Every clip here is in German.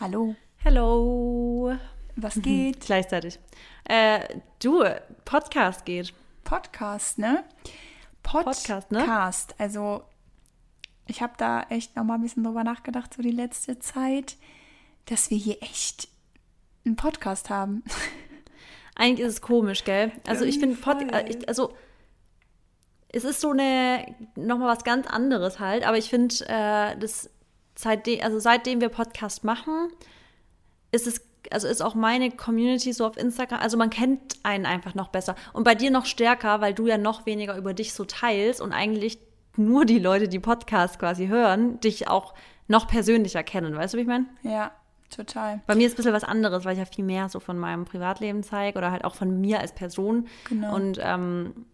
Hallo. Hello. Was geht? Gleichzeitig. Äh, du, Podcast geht. Podcast, ne? Podcast, ne? Podcast. Also, ich habe da echt noch mal ein bisschen drüber nachgedacht, so die letzte Zeit, dass wir hier echt einen Podcast haben. Eigentlich ist es komisch, gell? Also ich finde, Voll. Pod äh, also es ist so eine, nochmal was ganz anderes halt, aber ich finde, äh, das seitdem, also seitdem wir Podcast machen, ist es, also ist auch meine Community so auf Instagram, also man kennt einen einfach noch besser. Und bei dir noch stärker, weil du ja noch weniger über dich so teilst und eigentlich nur die Leute, die Podcast quasi hören, dich auch noch persönlicher kennen, weißt du, wie ich meine? Ja, total. Bei mir ist ein bisschen was anderes, weil ich ja viel mehr so von meinem Privatleben zeige oder halt auch von mir als Person. Genau. Und ähm,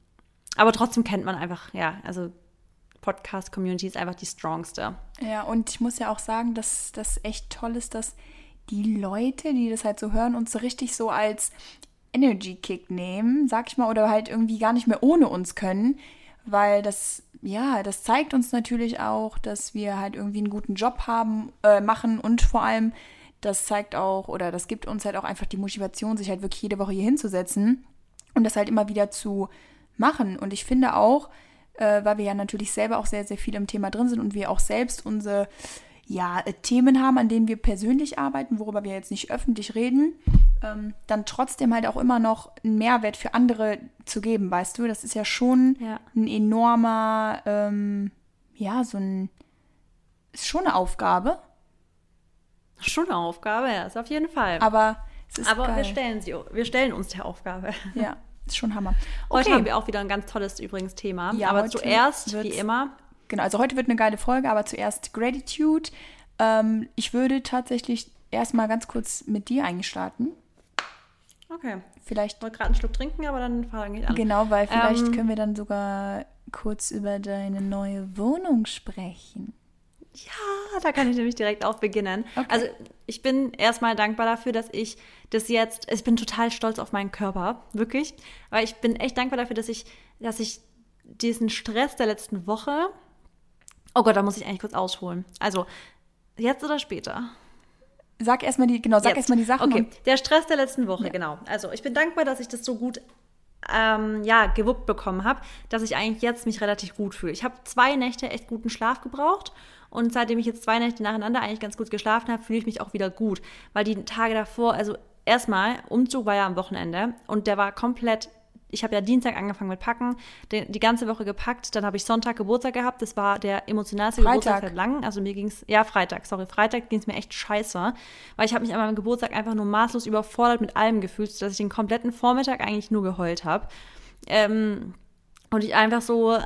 aber trotzdem kennt man einfach, ja, also Podcast-Community ist einfach die strongste. Ja, und ich muss ja auch sagen, dass das echt toll ist, dass die Leute, die das halt so hören, uns so richtig so als Energy-Kick nehmen, sag ich mal, oder halt irgendwie gar nicht mehr ohne uns können, weil das, ja, das zeigt uns natürlich auch, dass wir halt irgendwie einen guten Job haben, äh, machen und vor allem, das zeigt auch, oder das gibt uns halt auch einfach die Motivation, sich halt wirklich jede Woche hier hinzusetzen und das halt immer wieder zu machen. Und ich finde auch, äh, weil wir ja natürlich selber auch sehr, sehr viel im Thema drin sind und wir auch selbst unsere ja, Themen haben, an denen wir persönlich arbeiten, worüber wir jetzt nicht öffentlich reden, ähm, dann trotzdem halt auch immer noch einen Mehrwert für andere zu geben, weißt du? Das ist ja schon Ja. ein enormer, ähm, ja, so ein, ist schon eine Aufgabe, Schon eine Aufgabe, ja, ist auf jeden Fall. aber es ist Aber geil. wir stellen sie, wir stellen uns der Aufgabe. Ja, ist schon Hammer. Heute haben wir auch wieder ein ganz tolles übrigens Thema. Ja, aber zuerst, wie immer, Genau, also heute wird eine geile Folge, aber zuerst Gratitude. Ähm, ich würde tatsächlich erstmal ganz kurz mit dir eigentlich starten. okay, Vielleicht ich wollte gerade einen Schluck trinken, aber dann fange ich an. Genau, weil vielleicht Ähm, können wir dann sogar kurz über deine neue Wohnung sprechen. Ja, da kann ich nämlich direkt auch beginnen. Okay. Also ich bin erstmal dankbar dafür, dass ich das jetzt, ich bin total stolz auf meinen Körper, wirklich. Weil ich bin echt dankbar dafür, dass ich, dass ich diesen Stress der letzten Woche, oh Gott, da muss ich eigentlich kurz ausholen. Also jetzt oder später? Sag erstmal die, genau, sag erstmal die Sachen. Okay, der Stress der letzten Woche, Ja. genau. Also ich bin dankbar, dass ich das so gut ähm, ja, gewuppt bekommen habe, dass ich eigentlich jetzt mich relativ gut fühle. Ich habe zwei Nächte echt guten Schlaf gebraucht und seitdem ich jetzt zwei Nächte nacheinander eigentlich ganz gut geschlafen habe, fühle ich mich auch wieder gut. Weil die Tage davor, also erstmal, Umzug war ja am Wochenende und der war komplett ich habe ja Dienstag angefangen mit Packen, den, die ganze Woche gepackt, dann habe ich Sonntag Geburtstag gehabt, das war der emotionalste Freitag. Geburtstag seit langem, also mir ging es, ja Freitag, sorry, Freitag ging es mir echt scheiße, weil ich habe mich an meinem Geburtstag einfach nur maßlos überfordert mit allem gefühlt, dass ich den kompletten Vormittag eigentlich nur geheult habe. Ähm, und ich einfach so,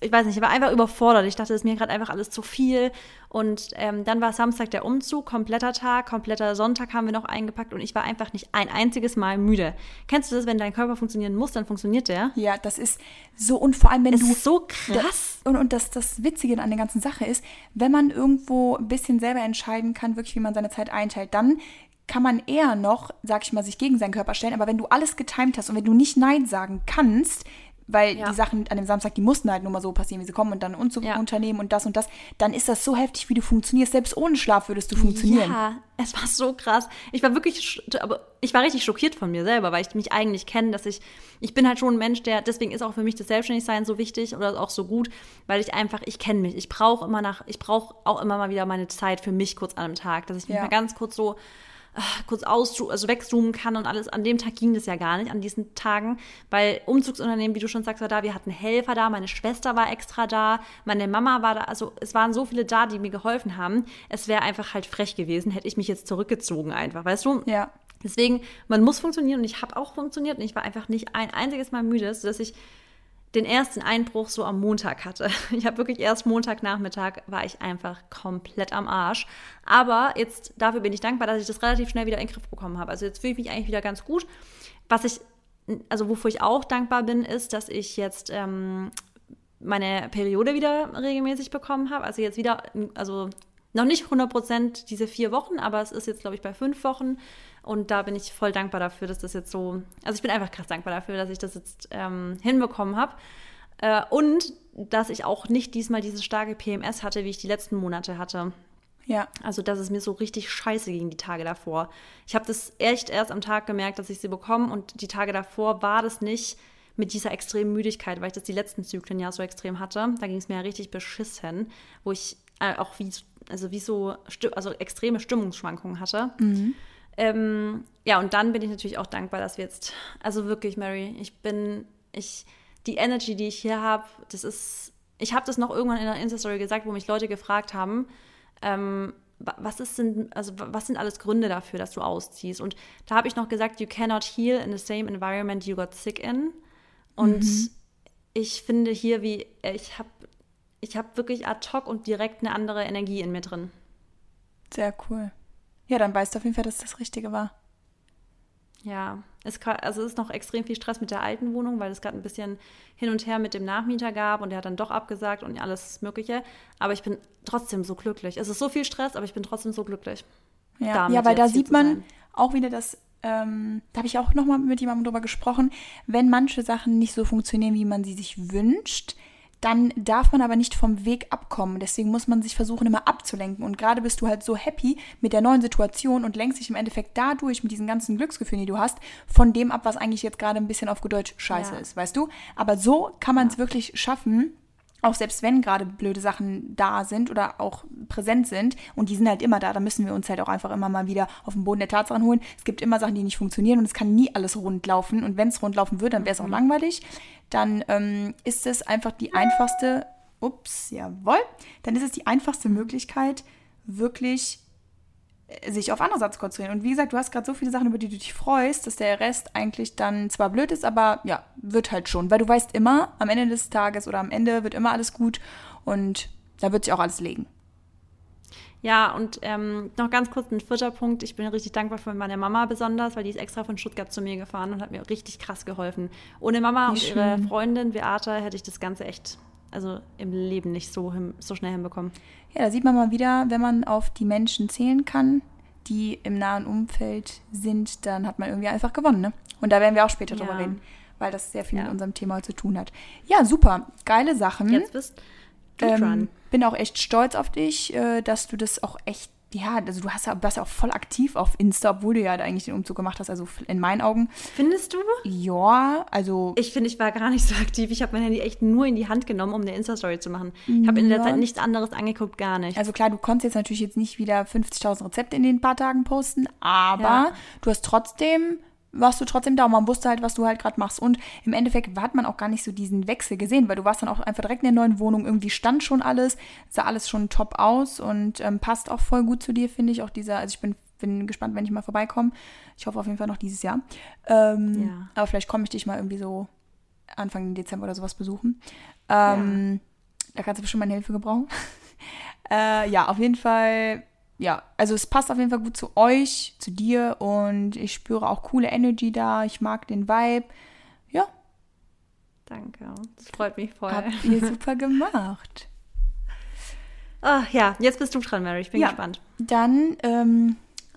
ich weiß nicht, ich war einfach überfordert. Ich dachte, es ist mir gerade einfach alles zu viel. Und ähm, dann war Samstag der Umzug, kompletter Tag, kompletter Sonntag haben wir noch eingepackt und ich war einfach nicht ein einziges Mal müde. Kennst du das, wenn dein Körper funktionieren muss, dann funktioniert der? Ja, das ist so, und vor allem, wenn Es du. ist so krass. Und, und das, das Witzige an der ganzen Sache ist, wenn man irgendwo ein bisschen selber entscheiden kann, wirklich, wie man seine Zeit einteilt, dann kann man eher noch, sag ich mal, sich gegen seinen Körper stellen. Aber wenn du alles getimt hast und wenn du nicht Nein sagen kannst, weil Ja. die Sachen an dem Samstag, die mussten halt nur mal so passieren, wie sie kommen und dann Unzug Ja. unternehmen und das und das, dann ist das so heftig, wie du funktionierst. Selbst ohne Schlaf würdest du funktionieren. Ja, es war so krass. Ich war wirklich, aber ich war richtig schockiert von mir selber, weil ich mich eigentlich kenne, dass ich, ich bin halt schon ein Mensch, der, deswegen ist auch für mich das Selbstständigsein so wichtig oder auch so gut, weil ich einfach, ich kenne mich. Ich brauche immer nach, ich brauche auch immer mal wieder meine Zeit für mich kurz an einem Tag, dass ich mich Ja. mal ganz kurz so kurz aus, also wegzoomen kann und alles. An dem Tag ging das ja gar nicht, an diesen Tagen, weil Umzugsunternehmen, wie du schon sagst, war da. Wir hatten Helfer da, meine Schwester war extra da, meine Mama war da. Also es waren so viele da, die mir geholfen haben. Es wäre einfach halt frech gewesen, hätte ich mich jetzt zurückgezogen einfach, weißt du? Ja. Deswegen, man muss funktionieren und ich habe auch funktioniert und ich war einfach nicht ein einziges Mal müde, sodass ich den ersten Einbruch so am Montag hatte. Ich habe wirklich erst Montagnachmittag war ich einfach komplett am Arsch. Aber jetzt dafür bin ich dankbar, dass ich das relativ schnell wieder in den Griff bekommen habe. Also jetzt fühle ich mich eigentlich wieder ganz gut. Was ich, also wofür ich auch dankbar bin, ist, dass ich jetzt ähm, meine Periode wieder regelmäßig bekommen habe. Also jetzt wieder, also noch nicht 100 Prozent diese vier Wochen, aber es ist jetzt, glaube ich, bei fünf Wochen. Und da bin ich voll dankbar dafür, dass das jetzt so, also ich bin einfach krass dankbar dafür, dass ich das jetzt ähm, hinbekommen habe. Äh, und dass ich auch nicht diesmal diese starke PMS hatte, wie ich die letzten Monate hatte. Ja. Also, dass es mir so richtig scheiße ging die Tage davor. Ich habe das echt erst am Tag gemerkt, dass ich sie bekomme und die Tage davor war das nicht mit dieser extremen Müdigkeit, weil ich das die letzten Zyklen ja so extrem hatte. Da ging es mir ja richtig beschissen, wo ich äh, auch wie, also wie so, also extreme Stimmungsschwankungen hatte. Mhm. Ähm, ja, und dann bin ich natürlich auch dankbar, dass wir jetzt, also wirklich, Mary, ich bin, ich, die Energy, die ich hier habe, das ist, ich habe das noch irgendwann in einer Insta-Story gesagt, wo mich Leute gefragt haben, ähm, was ist denn, also was sind alles Gründe dafür, dass du ausziehst? Und da habe ich noch gesagt, you cannot heal in the same environment you got sick in. Und mhm. ich finde hier, wie ich habe ich hab wirklich ad hoc und direkt eine andere Energie in mir drin. Sehr cool. Ja, dann weißt du auf jeden Fall, dass das Richtige war. Ja, es, kann, also es ist noch extrem viel Stress mit der alten Wohnung, weil es gerade ein bisschen hin und her mit dem Nachmieter gab und der hat dann doch abgesagt und alles Mögliche. Aber ich bin trotzdem so glücklich. Es ist so viel Stress, aber ich bin trotzdem so glücklich. Ja, ja weil da sieht man auch wieder das ähm, da habe ich auch nochmal mit jemandem drüber gesprochen, wenn manche Sachen nicht so funktionieren, wie man sie sich wünscht, dann darf man aber nicht vom Weg abkommen. Deswegen muss man sich versuchen, immer abzulenken. Und gerade bist du halt so happy mit der neuen Situation und lenkst dich im Endeffekt dadurch mit diesen ganzen Glücksgefühlen, die du hast, von dem ab, was eigentlich jetzt gerade ein bisschen auf Deutsch scheiße ja. ist, weißt du? Aber so kann man es ja. wirklich schaffen, auch selbst wenn gerade blöde Sachen da sind oder auch präsent sind und die sind halt immer da, dann müssen wir uns halt auch einfach immer mal wieder auf den Boden der Tatsachen holen. Es gibt immer Sachen, die nicht funktionieren und es kann nie alles rund laufen und wenn es rund laufen würde, dann wäre es auch mhm. langweilig. Dann ähm, ist es einfach die einfachste, ups, jawohl, dann ist es die einfachste Möglichkeit, wirklich sich auf andere Sachen zu konzentrieren. Und wie gesagt, du hast gerade so viele Sachen, über die du dich freust, dass der Rest eigentlich dann zwar blöd ist, aber ja, wird halt schon. Weil du weißt immer, am Ende des Tages oder am Ende wird immer alles gut und da wird sich auch alles legen. Ja, und ähm, noch ganz kurz ein vierter Punkt. Ich bin richtig dankbar für meine Mama besonders, weil die ist extra von Stuttgart zu mir gefahren und hat mir richtig krass geholfen. Ohne Mama Wie und schön. ihre Freundin Beata hätte ich das Ganze echt, also im Leben nicht so, so schnell hinbekommen. Ja, da sieht man mal wieder, wenn man auf die Menschen zählen kann, die im nahen Umfeld sind, dann hat man irgendwie einfach gewonnen. Ne? Und da werden wir auch später ja. drüber reden, weil das sehr viel ja. mit unserem Thema zu tun hat. Ja, super. Geile Sachen. Jetzt bist du ähm, dran. Bin auch echt stolz auf dich, äh, dass du das auch echt ja, also du hast ja, warst ja auch voll aktiv auf Insta, obwohl du ja eigentlich den Umzug gemacht hast, also in meinen Augen. Findest du? Ja, also. Ich finde, ich war gar nicht so aktiv. Ich habe mein Handy echt nur in die Hand genommen, um eine Insta-Story zu machen. Ich habe in der Zeit nichts anderes angeguckt, gar nicht. Also klar, du konntest jetzt natürlich jetzt nicht wieder 50.000 Rezepte in den paar Tagen posten, aber ja. du hast trotzdem warst du trotzdem da und man wusste halt, was du halt gerade machst. Und im Endeffekt hat man auch gar nicht so diesen Wechsel gesehen, weil du warst dann auch einfach direkt in der neuen Wohnung. Irgendwie stand schon alles, sah alles schon top aus und ähm, passt auch voll gut zu dir, finde ich. Auch dieser, also ich bin, bin gespannt, wenn ich mal vorbeikomme. Ich hoffe auf jeden Fall noch dieses Jahr. Ähm, ja. Aber vielleicht komme ich dich mal irgendwie so Anfang Dezember oder sowas besuchen. Ähm, ja. Da kannst du bestimmt meine Hilfe gebrauchen. äh, ja, auf jeden Fall ja, also es passt auf jeden Fall gut zu euch, zu dir und ich spüre auch coole Energy da. Ich mag den Vibe. Ja. Danke, das freut mich voll. Habt ihr super gemacht. Ach ja, jetzt bist du dran, Mary. Ich bin ja, gespannt. Dann ähm,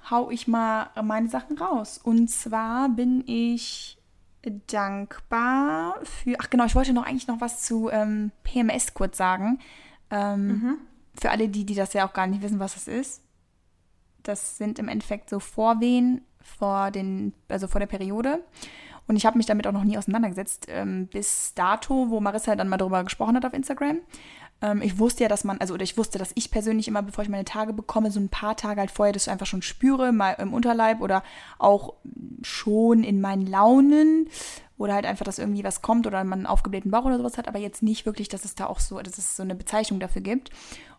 hau ich mal meine Sachen raus. Und zwar bin ich dankbar für. Ach genau, ich wollte noch eigentlich noch was zu ähm, PMS kurz sagen. Ähm, mhm. Für alle die, die das ja auch gar nicht wissen, was das ist. Das sind im Endeffekt so Vorwehen vor den, also vor der Periode. Und ich habe mich damit auch noch nie auseinandergesetzt, ähm, bis dato, wo Marissa dann mal darüber gesprochen hat auf Instagram. Ähm, ich wusste ja, dass man, also oder ich wusste, dass ich persönlich immer, bevor ich meine Tage bekomme, so ein paar Tage halt vorher das einfach schon spüre, mal im Unterleib oder auch schon in meinen Launen oder halt einfach, dass irgendwie was kommt oder man einen aufgeblähten Bauch oder sowas hat, aber jetzt nicht wirklich, dass es da auch so, dass es so eine Bezeichnung dafür gibt.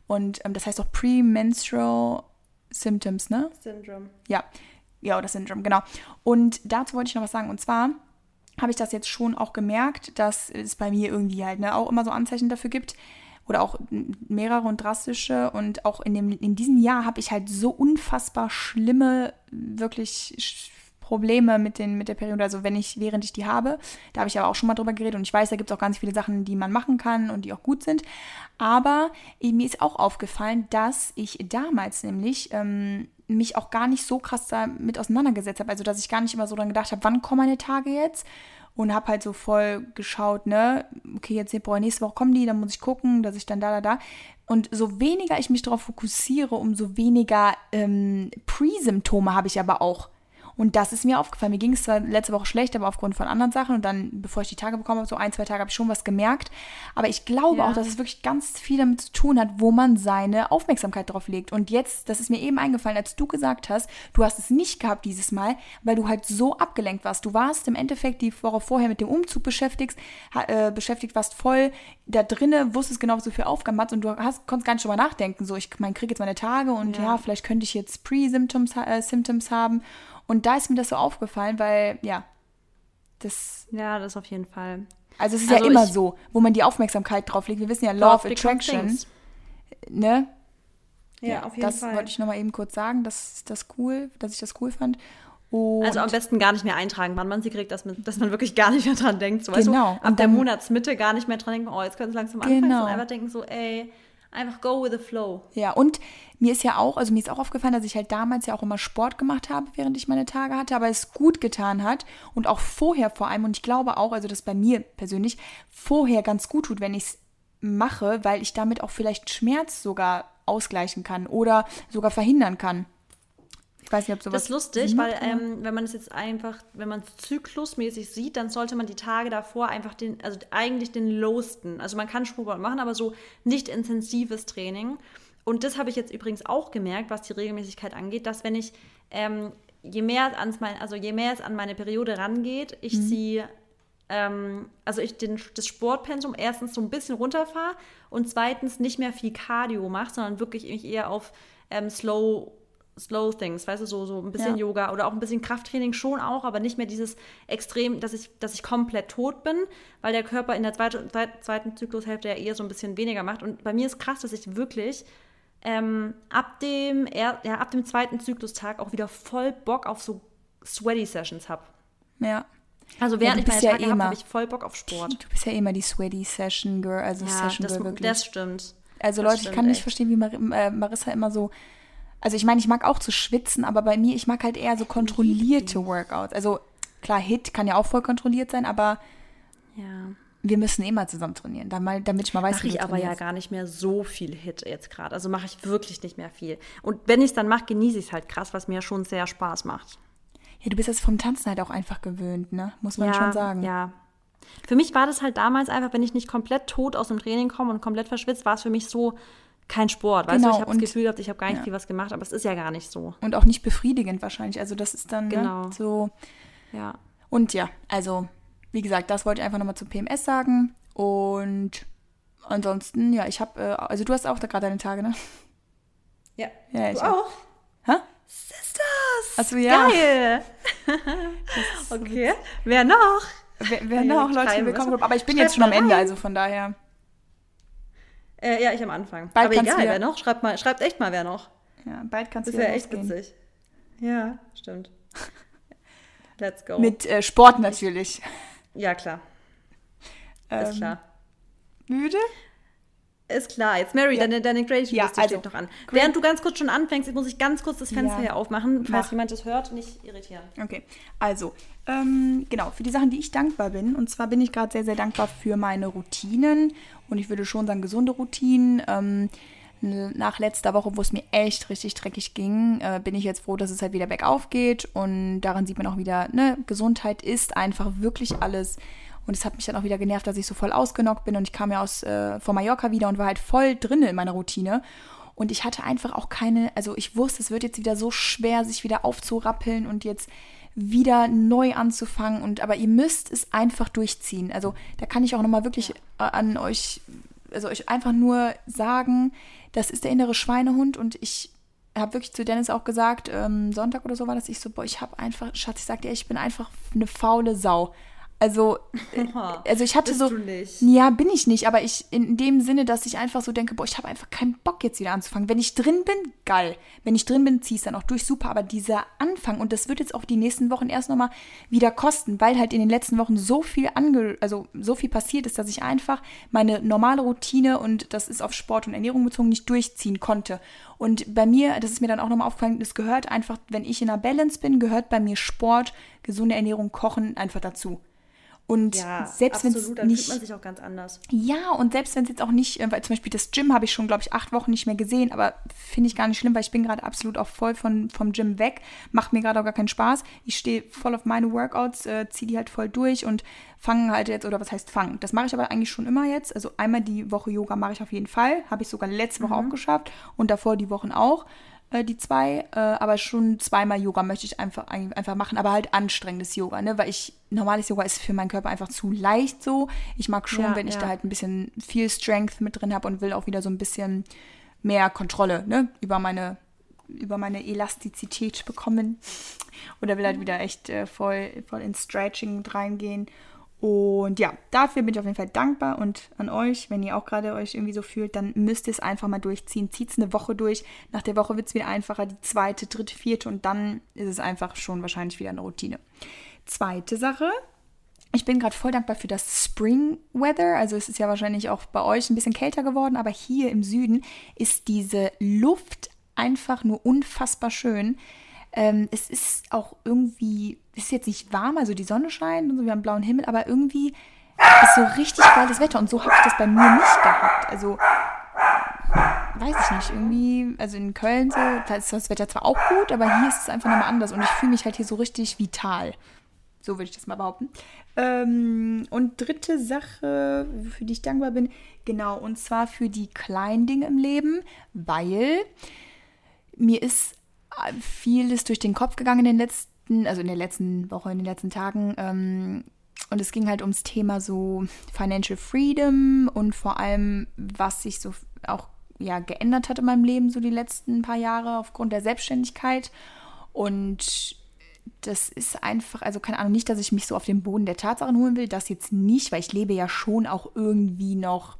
Und ähm, das heißt auch Premenstrual Symptoms, ne? Syndrome. Ja. Ja, oder Syndrome, genau. Und dazu wollte ich noch was sagen. Und zwar habe ich das jetzt schon auch gemerkt, dass es bei mir irgendwie halt ne, auch immer so Anzeichen dafür gibt. Oder auch mehrere und drastische. Und auch in, dem, in diesem Jahr habe ich halt so unfassbar schlimme, wirklich Probleme mit, den, mit der Periode, also wenn ich, während ich die habe. Da habe ich aber auch schon mal drüber geredet und ich weiß, da gibt es auch ganz viele Sachen, die man machen kann und die auch gut sind. Aber mir ist auch aufgefallen, dass ich damals nämlich ähm, mich auch gar nicht so krass damit auseinandergesetzt habe. Also dass ich gar nicht immer so dran gedacht habe, wann kommen meine Tage jetzt? Und habe halt so voll geschaut, ne, okay, jetzt Februar, nächste Woche kommen die, dann muss ich gucken, dass ich dann da, da, da. Und so weniger ich mich darauf fokussiere, umso weniger ähm, Pre-Symptome habe ich aber auch. Und das ist mir aufgefallen. Mir ging es zwar letzte Woche schlecht, aber aufgrund von anderen Sachen. Und dann, bevor ich die Tage bekommen habe, so ein, zwei Tage habe ich schon was gemerkt. Aber ich glaube Ja. auch, dass es wirklich ganz viel damit zu tun hat, wo man seine Aufmerksamkeit drauf legt. Und jetzt, das ist mir eben eingefallen, als du gesagt hast, du hast es nicht gehabt dieses Mal, weil du halt so abgelenkt warst. Du warst im Endeffekt die Woche vorher mit dem Umzug beschäftigt, äh, beschäftigt, warst voll da drinne, wusstest genau, was du für Aufgaben hast und du hast, konntest gar nicht drüber nachdenken. So, ich mein, kriege jetzt meine Tage und ja, Ja. vielleicht könnte ich jetzt Pre-Symptoms äh, Symptoms haben. Und da ist mir das so aufgefallen, weil, ja, das, Ja, das auf jeden Fall. also es ist Also ja immer so, wo man die Aufmerksamkeit drauf legt. Wir wissen ja, Law of Attraction, ne? Ja, auf jeden das Fall. wollte ich nochmal eben kurz sagen, dass das cool, dass ich das cool fand. Und Also am besten gar nicht mehr eintragen, wann man sie kriegt, dass man, dass man wirklich gar nicht mehr dran denkt. So, weißt Genau. Du, ab Und der Monatsmitte gar nicht mehr dran denken, oh, jetzt können es langsam anfangen, Genau. sondern einfach denken so, ey, einfach go with the flow. Ja, und mir ist ja auch, also mir ist auch aufgefallen, dass ich halt damals ja auch immer Sport gemacht habe, während ich meine Tage hatte, aber es gut getan hat und auch vorher vor allem. Und ich glaube auch, also das bei mir persönlich vorher ganz gut tut, wenn ich es mache, weil ich damit auch vielleicht Schmerz sogar ausgleichen kann oder sogar verhindern kann. Ich weiß nicht, ob sowas. Das ist lustig, Sinn weil ähm, wenn man es jetzt einfach, wenn man es zyklusmäßig sieht, dann sollte man die Tage davor einfach den, also eigentlich den lowsten. Also man kann Sport machen, aber so nicht intensives Training. Und das habe ich jetzt übrigens auch gemerkt, was die Regelmäßigkeit angeht, dass wenn ich ähm, je mehr ans mein, also je mehr es an meine Periode rangeht, ich sie ähm, also ich den, das Sportpensum erstens so ein bisschen runterfahre und zweitens nicht mehr viel Cardio mache, sondern wirklich mich eher auf ähm, Slow, Slow Things, weißt du, so, so ein bisschen Ja. Yoga oder auch ein bisschen Krafttraining schon auch, aber nicht mehr dieses Extrem, dass ich, dass ich komplett tot bin, weil der Körper in der zweite, zweit- zweiten Zyklushälfte ja eher so ein bisschen weniger macht. Und bei mir ist krass, dass ich wirklich ähm, ab, dem, ja, ab dem zweiten Zyklustag auch wieder voll Bock auf so Sweaty Sessions habe. ja. Also Ja, während du ich meine ja Tage eh habe, habe ich voll Bock auf Sport. Du bist ja immer die Sweaty Session Girl, also Ja, Session das, Girl wirklich. das stimmt. Also Das Leute, ich stimmt kann nicht echt. verstehen, wie Mar äh, Marissa immer so. Also ich meine, ich mag auch zu schwitzen, aber bei mir, ich mag halt eher so kontrollierte Workouts. Also klar, Hit kann ja auch voll kontrolliert sein, aber Ja. wir müssen immer zusammen trainieren, damit ich mal weiß, Mache wie ich aber ja gar nicht mehr so viel Hit jetzt gerade. Also mache ich wirklich nicht mehr viel. Und wenn ich es dann mache, genieße ich es halt krass, was mir schon sehr Spaß macht. Ja, du bist das vom Tanzen halt auch einfach gewöhnt, ne? Muss man ja, schon sagen. Ja. Für mich war das halt damals einfach, wenn ich nicht komplett tot aus dem Training komme und komplett verschwitzt, war es für mich so kein Sport. Weißt Genau, du, ich habe das Gefühl gehabt, ich habe gar nicht ja. viel was gemacht, aber es ist ja gar nicht so. Und auch nicht befriedigend wahrscheinlich. Also das ist dann Genau. ne, so. Ja. Und ja, also wie gesagt, das wollte ich einfach nochmal zu PMS sagen. Und ansonsten, ja, ich habe, äh, also du hast auch da gerade deine Tage, ne? Ja. Ja, ich du auch? Hä? Sisters! Achso, ja. Geil! okay. Wer noch? Wer, wer noch, Leute, willkommen. Aber ich bin Schreibt jetzt schon am Ende, also von daher. Äh, ja, ich am Anfang. Bald aber kannst egal, du ja- wer noch? Schreibt, mal, schreibt echt mal, wer noch. Ja, bald kannst Das du ja wäre echt losgehen. witzig. Ja, stimmt. Let's go. Mit äh, Sport natürlich. ja, klar. Ähm, Ist klar. Müde? Ist klar. Jetzt, Mary, Ja. deine, deine Creative Ja, also, steht noch an. Great- Während du ganz kurz schon anfängst, muss ich ganz kurz das Fenster Ja. hier aufmachen, falls Mach. jemand das hört, nicht irritieren. Okay, also, ähm, genau, für die Sachen, die ich dankbar bin. Und zwar bin ich gerade sehr, sehr dankbar für meine Routinen. Und ich würde schon sagen, gesunde Routinen. Ähm, nach letzter Woche, wo es mir echt richtig dreckig ging, äh, bin ich jetzt froh, dass es halt wieder bergauf geht. Und daran sieht man auch wieder, ne, Gesundheit ist einfach wirklich alles. Und es hat mich dann auch wieder genervt, dass ich so voll ausgenockt bin. Und ich kam ja aus äh, von Mallorca wieder und war halt voll drin in meiner Routine. Und ich hatte einfach auch keine, also ich wusste, es wird jetzt wieder so schwer, sich wieder aufzurappeln und jetzt wieder neu anzufangen. Und aber ihr müsst es einfach durchziehen. Also da kann ich auch nochmal wirklich äh, an euch, also euch einfach nur sagen, das ist der innere Schweinehund und ich habe wirklich zu Dennis auch gesagt, ähm, Sonntag oder so war das, ich so, boah, ich habe einfach, Schatz, ich sag dir, ich bin einfach eine faule Sau. Also, äh, also ich hatte Bist so, du nicht. ja, bin ich nicht, aber ich in dem Sinne, dass ich einfach so denke, boah, ich habe einfach keinen Bock jetzt wieder anzufangen. Wenn ich drin bin, geil. Wenn ich drin bin, zieh es dann auch durch, super. Aber dieser Anfang und das wird jetzt auch die nächsten Wochen erst nochmal wieder kosten, weil halt in den letzten Wochen so viel ange, also so viel passiert ist, dass ich einfach meine normale Routine und das ist auf Sport und Ernährung bezogen nicht durchziehen konnte. Und bei mir, das ist mir dann auch nochmal aufgefallen, es gehört einfach, wenn ich in einer Balance bin, gehört bei mir Sport, gesunde Ernährung, Kochen einfach dazu. Und Ja, selbst wenn es nicht fühlt man sich auch ganz anders. ja, und selbst wenn es jetzt auch nicht, äh, weil zum Beispiel das Gym habe ich schon, glaube ich, acht Wochen nicht mehr gesehen, aber finde ich gar nicht schlimm, weil ich bin gerade absolut auch voll von, vom Gym weg. Macht mir gerade auch gar keinen Spaß. Ich stehe voll auf meine Workouts, äh, ziehe die halt voll durch und fange halt jetzt, oder was heißt fangen? Das mache ich aber eigentlich schon immer jetzt. Also einmal die Woche Yoga mache ich auf jeden Fall. Habe ich sogar letzte Woche auch geschafft und davor die Wochen auch äh, die zwei, äh, aber schon zweimal Yoga möchte ich einfach, ein- einfach machen, aber halt anstrengendes Yoga, ne? Weil ich, normales Yoga ist für meinen Körper einfach zu leicht so. Ich mag schon, Ja, wenn ich ja. da halt ein bisschen viel Strength mit drin habe und will auch wieder so ein bisschen mehr Kontrolle, ne? Über meine, über meine Elastizität bekommen. Oder will halt wieder echt äh, voll, voll ins Stretching reingehen. Und ja, dafür bin ich auf jeden Fall dankbar und an euch, wenn ihr auch gerade euch irgendwie so fühlt, dann müsst ihr es einfach mal durchziehen. Zieht es eine Woche durch. Nach der Woche wird es wieder einfacher, die zweite, dritte, vierte und dann ist es einfach schon wahrscheinlich wieder eine Routine. Zweite Sache, ich bin gerade voll dankbar für das Spring Weather. Also es ist ja wahrscheinlich auch bei euch ein bisschen kälter geworden, aber hier im Süden ist diese Luft einfach nur unfassbar schön. Ähm, es ist auch irgendwie, es ist jetzt nicht warm, also die Sonne scheint und so, wir haben blauen Himmel, aber irgendwie ist so richtig geiles Wetter und so habe ich das bei mir nicht gehabt. Also weiß ich nicht, irgendwie, also in Köln so, da ist das Wetter zwar auch gut, aber hier ist es einfach nochmal anders und ich fühle mich halt hier so richtig vital. So würde ich das mal behaupten. Ähm, und dritte Sache, für die ich dankbar bin, genau, und zwar für die kleinen Dinge im Leben, weil mir ist vieles durch den Kopf gegangen in den letzten, also in der letzten Woche, in den letzten Tagen. Ähm, und es ging halt ums Thema so Financial Freedom und vor allem, was sich so auch ja, geändert hat in meinem Leben, so die letzten paar Jahre aufgrund der Selbstständigkeit. Und das ist einfach, also keine Ahnung, nicht, dass ich mich so auf den Boden der Tatsachen holen will, das jetzt nicht, weil ich lebe ja schon auch irgendwie noch,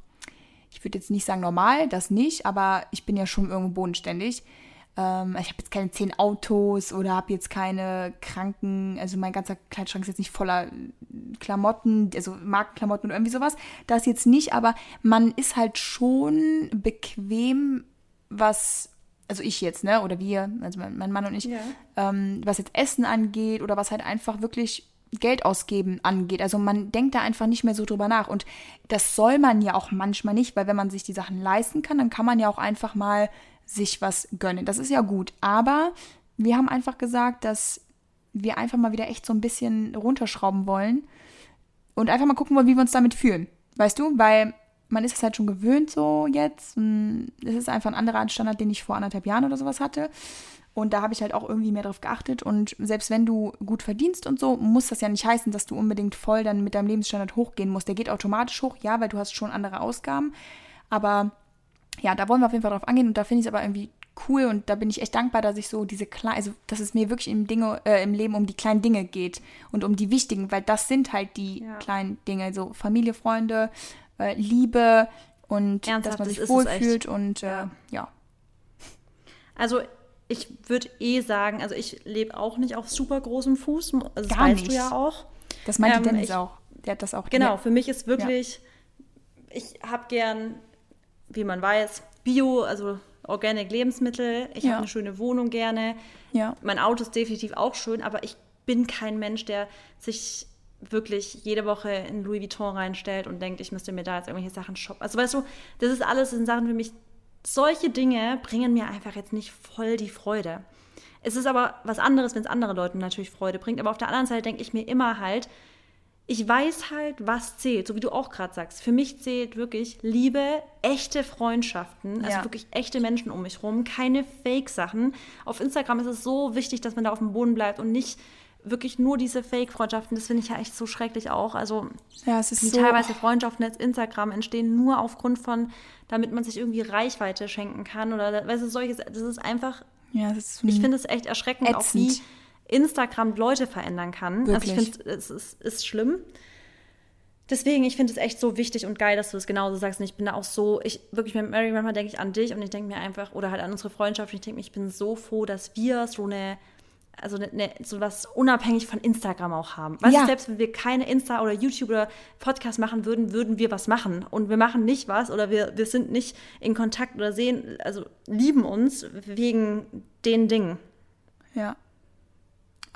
ich würde jetzt nicht sagen normal, das nicht, aber ich bin ja schon irgendwo bodenständig. Ähm, ich habe jetzt keine zehn Autos oder habe jetzt keine Kranken, also mein ganzer Kleiderschrank ist jetzt nicht voller Klamotten, also Markenklamotten oder irgendwie sowas. Das jetzt nicht, aber man ist halt schon bequem, was, also ich jetzt, ne, oder wir, also mein, mein Mann und ich, Ja. ähm, was jetzt Essen angeht oder was halt einfach wirklich Geld ausgeben angeht. Also man denkt da einfach nicht mehr so drüber nach. Und das soll man ja auch manchmal nicht, weil wenn man sich die Sachen leisten kann, dann kann man ja auch einfach mal sich was gönnen. Das ist ja gut. Aber wir haben einfach gesagt, dass wir einfach mal wieder echt so ein bisschen runterschrauben wollen und einfach mal gucken wollen, wie wir uns damit fühlen. Weißt du? Weil man ist es halt schon gewöhnt so jetzt. Es ist einfach ein anderer Standard, den ich vor anderthalb Jahren oder sowas hatte. Und da habe ich halt auch irgendwie mehr drauf geachtet. Und selbst wenn du gut verdienst und so, muss das ja nicht heißen, dass du unbedingt voll dann mit deinem Lebensstandard hochgehen musst. Der geht automatisch hoch, ja, weil du hast schon andere Ausgaben. Aber ja, da wollen wir auf jeden Fall drauf angehen. Und da finde ich es aber irgendwie cool und da bin ich echt dankbar, dass ich so diese kleinen, also dass es mir wirklich im, Dinge, äh, im Leben um die kleinen Dinge geht und um die wichtigen, weil das sind halt die Ja. kleinen Dinge, so Familie, Freunde, äh, Liebe und Ernsthaft, dass man das sich echt. wohlfühlt und äh, Ja. ja. Also ich würde eh sagen, also ich lebe auch nicht auf super großem Fuß. Also das Gar weißt nicht. du ja auch. Das meinte Ähm, Dennis ich- auch. Der hat das auch. Genau, Ja. für mich ist wirklich, ich habe gern, wie man weiß, Bio, also Organic Lebensmittel. Ich Ja. habe eine schöne Wohnung gerne. Ja. Mein Auto ist definitiv auch schön, aber ich bin kein Mensch, der sich wirklich jede Woche in Louis Vuitton reinstellt und denkt, ich müsste mir da jetzt irgendwelche Sachen shoppen. Also weißt du, das ist alles sind Sachen für mich. Solche Dinge bringen mir einfach jetzt nicht voll die Freude. Es ist aber was anderes, wenn es andere Leuten natürlich Freude bringt. Aber auf der anderen Seite denke ich mir immer halt, ich weiß halt, was zählt, so wie du auch gerade sagst. Für mich zählt wirklich Liebe, echte Freundschaften, also Ja. wirklich echte Menschen um mich rum, keine Fake-Sachen. Auf Instagram ist es so wichtig, dass man da auf dem Boden bleibt und nicht wirklich nur diese Fake-Freundschaften. Das finde ich ja echt so schrecklich auch. Also Ja, es ist so. teilweise Freundschaften als Instagram entstehen nur aufgrund von, damit man sich irgendwie Reichweite schenken kann oder weißt du, solches. Das ist einfach Ja, es ist ich finde es echt erschreckend, auch wie Ätzend. Instagram Leute verändern kann. Also Wirklich. ich finde es ist, ist schlimm. Deswegen, ich finde es echt so wichtig und geil, dass du das genauso sagst. Und ich bin da auch so, ich wirklich mit Mary, manchmal denke ich an dich und ich denke mir einfach, oder halt an unsere Freundschaft, und ich denke mir, ich bin so froh, dass wir so eine, also eine, eine, so was unabhängig von Instagram auch haben. Weißt Ja. du, selbst wenn wir keine Insta oder YouTube oder Podcast machen würden, würden wir was machen. Und wir machen nicht was oder wir, wir sind nicht in Kontakt oder sehen, also lieben uns wegen den Dingen. Ja.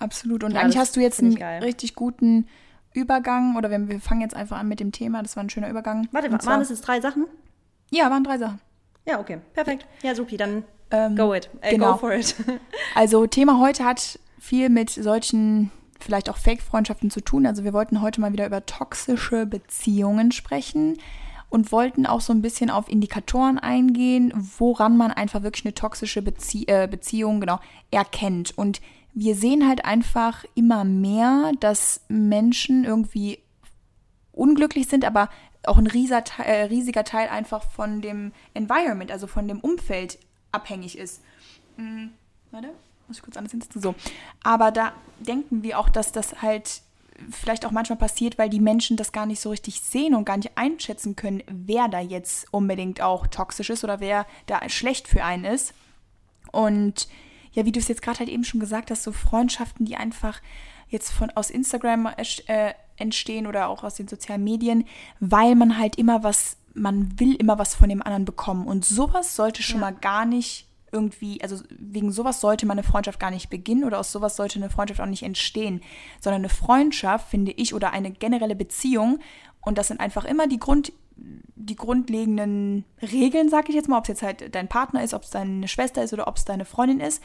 Absolut. Und Ja, eigentlich hast du jetzt einen richtig guten Übergang oder wir, wir fangen jetzt einfach an mit dem Thema. Das war ein schöner Übergang. Warte, Und waren zwar- das jetzt drei Sachen? Ja, waren drei Sachen. Ja, okay. Perfekt. Ja, supi, dann Ähm, go it. Äh, genau. Go for it. Also Thema heute hat viel mit solchen vielleicht auch Fake-Freundschaften zu tun. Also wir wollten heute mal wieder über toxische Beziehungen sprechen und wollten auch so ein bisschen auf Indikatoren eingehen, woran man einfach wirklich eine toxische Bezie äh, Beziehung genau erkennt. Und wir sehen halt einfach immer mehr, dass Menschen irgendwie unglücklich sind, aber auch ein rieser, Te- äh, riesiger Teil einfach von dem Environment, also von dem Umfeld abhängig ist. Hm, warte, muss ich kurz anders hinsetzen. So. Aber da denken wir auch, dass das halt vielleicht auch manchmal passiert, weil die Menschen das gar nicht so richtig sehen und gar nicht einschätzen können, wer da jetzt unbedingt auch toxisch ist oder wer da schlecht für einen ist. Und ja, wie du es jetzt gerade halt eben schon gesagt hast, so Freundschaften, die einfach jetzt von aus Instagram äh, entstehen oder auch aus den sozialen Medien, weil man halt immer was, man will immer was von dem anderen bekommen. Und sowas sollte schon Ja. mal gar nicht irgendwie, also wegen sowas sollte man eine Freundschaft gar nicht beginnen oder aus sowas sollte eine Freundschaft auch nicht entstehen, sondern eine Freundschaft, finde ich, oder eine generelle Beziehung, und das sind einfach immer die Grund, die grundlegenden Regeln, sag ich jetzt mal, ob es jetzt halt dein Partner ist, ob es deine Schwester ist oder ob es deine Freundin ist.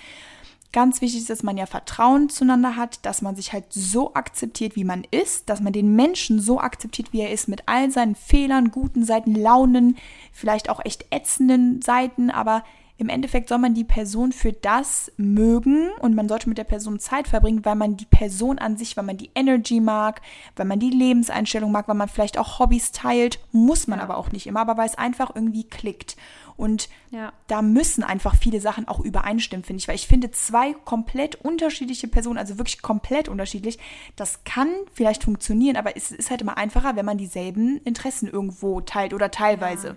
Ganz wichtig ist, dass man ja Vertrauen zueinander hat, dass man sich halt so akzeptiert, wie man ist, dass man den Menschen so akzeptiert, wie er ist, mit all seinen Fehlern, guten Seiten, Launen, vielleicht auch echt ätzenden Seiten, aber im Endeffekt soll man die Person für das mögen und man sollte mit der Person Zeit verbringen, weil man die Person an sich, weil man die Energy mag, weil man die Lebenseinstellung mag, weil man vielleicht auch Hobbys teilt, muss man Ja. aber auch nicht immer, aber weil es einfach irgendwie klickt. Und Ja. da müssen einfach viele Sachen auch übereinstimmen, finde ich, weil ich finde zwei komplett unterschiedliche Personen, also wirklich komplett unterschiedlich, das kann vielleicht funktionieren, aber es ist halt immer einfacher, wenn man dieselben Interessen irgendwo teilt oder teilweise.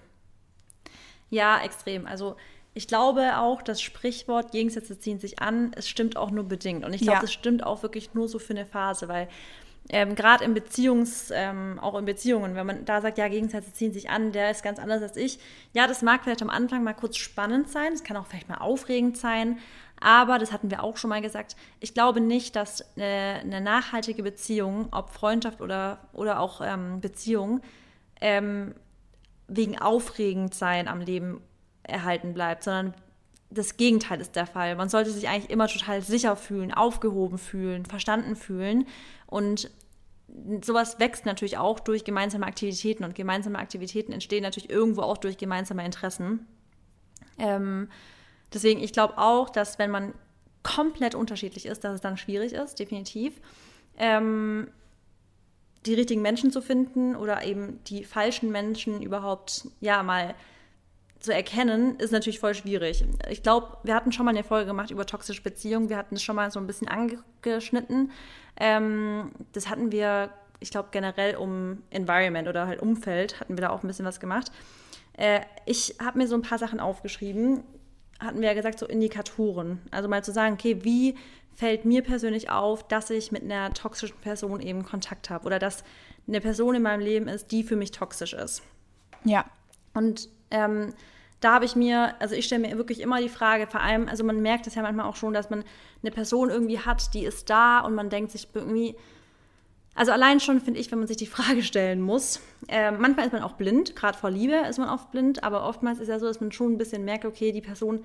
Ja, extrem. Also ich glaube auch, das Sprichwort Gegensätze ziehen sich an, es stimmt auch nur bedingt. Und ich glaube, Ja. das stimmt auch wirklich nur so für eine Phase, weil ähm, gerade in Beziehungs, ähm, auch in Beziehungen, wenn man da sagt, ja, Gegensätze ziehen sich an, der ist ganz anders als ich. Ja, das mag vielleicht am Anfang mal kurz spannend sein, es kann auch vielleicht mal aufregend sein, aber das hatten wir auch schon mal gesagt. Ich glaube nicht, dass eine, eine nachhaltige Beziehung, ob Freundschaft oder, oder auch ähm, Beziehung, ähm, wegen aufregend sein am Leben erhalten bleibt, sondern das Gegenteil ist der Fall. Man sollte sich eigentlich immer total sicher fühlen, aufgehoben fühlen, verstanden fühlen. Und sowas wächst natürlich auch durch gemeinsame Aktivitäten und gemeinsame Aktivitäten entstehen natürlich irgendwo auch durch gemeinsame Interessen. Ähm, deswegen, ich glaube auch, dass wenn man komplett unterschiedlich ist, dass es dann schwierig ist, definitiv. Ähm, die richtigen Menschen zu finden oder eben die falschen Menschen überhaupt ja mal zu erkennen, ist natürlich voll schwierig. Ich glaube, wir hatten schon mal eine Folge gemacht über toxische Beziehungen. Wir hatten es schon mal so ein bisschen angeschnitten. Ähm, das hatten wir, ich glaube, generell um Environment oder halt Umfeld hatten wir da auch ein bisschen was gemacht. Äh, ich habe mir so ein paar Sachen aufgeschrieben. Hatten wir ja gesagt, so Indikatoren. Also mal zu sagen, okay, wie fällt mir persönlich auf, dass ich mit einer toxischen Person eben Kontakt habe oder dass eine Person in meinem Leben ist, die für mich toxisch ist. Ja. Und ähm, da habe ich mir, also ich stelle mir wirklich immer die Frage, vor allem, also man merkt es ja manchmal auch schon, dass man eine Person irgendwie hat, die ist da und man denkt sich irgendwie, also allein schon finde ich, wenn man sich die Frage stellen muss, äh, manchmal ist man auch blind, gerade vor Liebe ist man oft blind, aber oftmals ist ja so, dass man schon ein bisschen merkt, okay, die Person,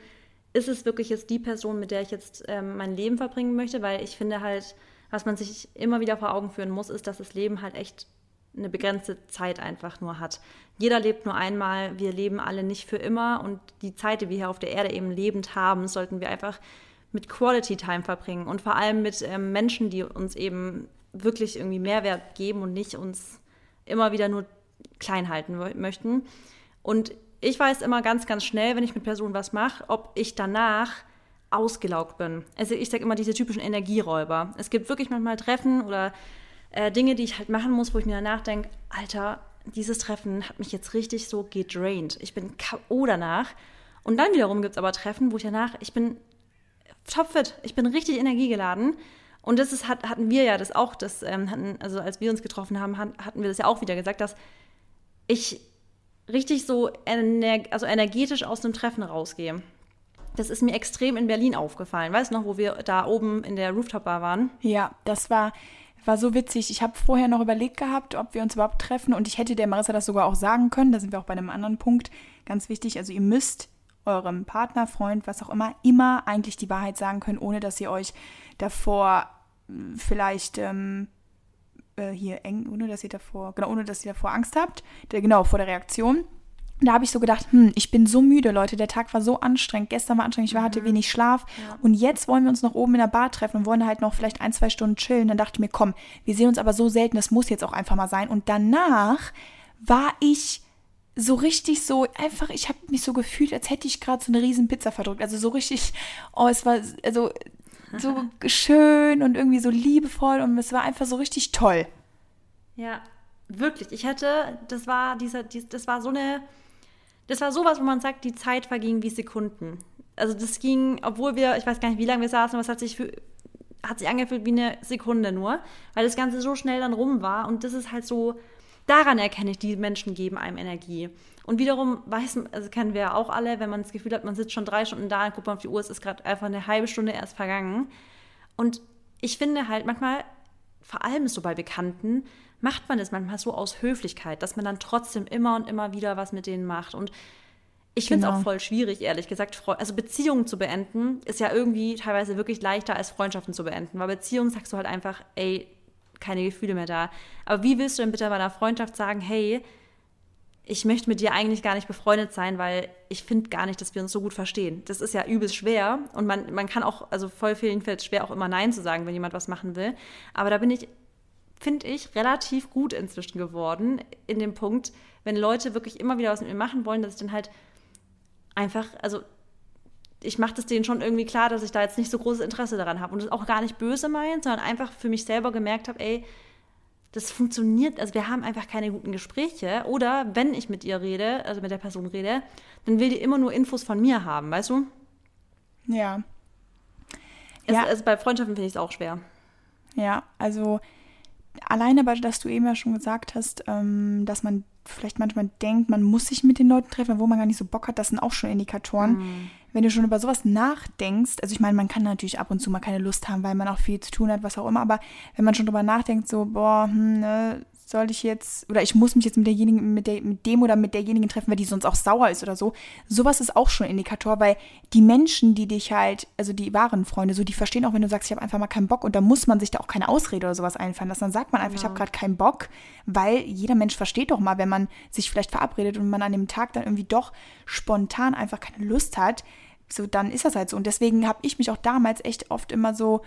ist es wirklich jetzt die Person, mit der ich jetzt ähm, mein Leben verbringen möchte, weil ich finde halt, was man sich immer wieder vor Augen führen muss, ist, dass das Leben halt echt eine begrenzte Zeit einfach nur hat. Jeder lebt nur einmal, wir leben alle nicht für immer und die Zeit, die wir hier auf der Erde eben lebend haben, sollten wir einfach mit Quality Time verbringen und vor allem mit ähm, Menschen, die uns eben wirklich irgendwie Mehrwert geben und nicht uns immer wieder nur klein halten möchten. Und ich weiß immer ganz, ganz schnell, wenn ich mit Personen was mache, ob ich danach ausgelaugt bin. Also ich sage immer diese typischen Energieräuber. Es gibt wirklich manchmal Treffen oder äh, Dinge, die ich halt machen muss, wo ich mir danach denke, Alter, dieses Treffen hat mich jetzt richtig so gedraint. Ich bin K.O. danach. Und dann wiederum gibt es aber Treffen, wo ich danach, ich bin topfit, ich bin richtig energiegeladen. Und das ist, hat, hatten wir ja das auch, das ähm, hatten, also als wir uns getroffen haben, hat- hatten wir das ja auch wieder gesagt, dass ich richtig so ener also energetisch aus einem Treffen rausgehe. Das ist mir extrem in Berlin aufgefallen. Weißt du noch, wo wir da oben in der Rooftop-Bar waren? Ja, das war war so witzig. Ich habe vorher noch überlegt gehabt, ob wir uns überhaupt treffen und ich hätte der Marissa das sogar auch sagen können. Da sind wir auch bei einem anderen Punkt. Ganz wichtig. Also ihr müsst eurem Partner, Freund, was auch immer, immer eigentlich die Wahrheit sagen können, ohne dass ihr euch davor äh, vielleicht ähm, äh, hier eng, ohne dass ihr davor, genau, ohne dass ihr davor Angst habt. Der, genau, vor der Reaktion da habe ich so gedacht, hm, ich bin so müde, Leute. Der Tag war so anstrengend. Gestern war anstrengend, ich hatte mhm. wenig Schlaf. Ja. Und jetzt wollen wir uns noch oben in der Bar treffen und wollen halt noch vielleicht ein, zwei Stunden chillen. Dann dachte ich mir, komm, wir sehen uns aber so selten, das muss jetzt auch einfach mal sein. Und danach war ich so richtig so, einfach, ich habe mich so gefühlt, als hätte ich gerade so eine riesen Pizza verdrückt. Also so richtig, oh, es war also so schön und irgendwie so liebevoll und es war einfach so richtig toll. Ja, wirklich. Ich hätte, das war dieser, das war so eine das war sowas, wo man sagt, die Zeit verging wie Sekunden. Also das ging, obwohl wir, ich weiß gar nicht, wie lange wir saßen, aber es hat sich, für, hat sich angefühlt wie eine Sekunde nur, weil das Ganze so schnell dann rum war. Und das ist halt so, daran erkenne ich, die Menschen geben einem Energie. Und wiederum weiß also kennen wir ja auch alle, wenn man das Gefühl hat, man sitzt schon drei Stunden da und guckt mal auf die Uhr, es ist gerade einfach eine halbe Stunde erst vergangen. Und ich finde halt manchmal, vor allem so bei Bekannten, macht man das manchmal so aus Höflichkeit, dass man dann trotzdem immer und immer wieder was mit denen macht. Und ich finde es genau. auch voll schwierig, ehrlich gesagt. Also Beziehungen zu beenden ist ja irgendwie teilweise wirklich leichter als Freundschaften zu beenden. Weil Beziehungen sagst du halt einfach, ey, keine Gefühle mehr da. Aber wie willst du denn bitte bei einer Freundschaft sagen, hey, ich möchte mit dir eigentlich gar nicht befreundet sein, weil ich finde gar nicht, dass wir uns so gut verstehen. Das ist ja übelst schwer und man, man kann auch, also voll vielen fällt es schwer, auch immer Nein zu sagen, wenn jemand was machen will. Aber da bin ich finde ich, relativ gut inzwischen geworden in dem Punkt, wenn Leute wirklich immer wieder was mit mir machen wollen, dass ich dann halt einfach, also ich mache das denen schon irgendwie klar, dass ich da jetzt nicht so großes Interesse daran habe und das auch gar nicht böse meint, sondern einfach für mich selber gemerkt habe, ey, das funktioniert, also wir haben einfach keine guten Gespräche oder wenn ich mit ihr rede, also mit der Person rede, dann will die immer nur Infos von mir haben, weißt du? Ja. Es, ja. Also bei Freundschaften finde ich es auch schwer. Ja, also alleine aber, dass du eben ja schon gesagt hast, ähm, dass man vielleicht manchmal denkt, man muss sich mit den Leuten treffen, wo man gar nicht so Bock hat, das sind auch schon Indikatoren. Mhm. Wenn du schon über sowas nachdenkst, also ich meine, man kann natürlich ab und zu mal keine Lust haben, weil man auch viel zu tun hat, was auch immer, aber wenn man schon drüber nachdenkt, so, boah, hm, ne, soll ich jetzt, oder ich muss mich jetzt mit derjenigen, mit, der, mit dem oder mit derjenigen treffen, weil die sonst auch sauer ist oder so. Sowas ist auch schon ein Indikator, weil die Menschen, die dich halt, also die wahren Freunde, so die verstehen auch, wenn du sagst, ich habe einfach mal keinen Bock und da muss man sich da auch keine Ausrede oder sowas einfallen lassen. Dann sagt man einfach, ja. ich habe gerade keinen Bock, weil jeder Mensch versteht doch mal, wenn man sich vielleicht verabredet und man an dem Tag dann irgendwie doch spontan einfach keine Lust hat, so dann ist das halt so. Und deswegen habe ich mich auch damals echt oft immer so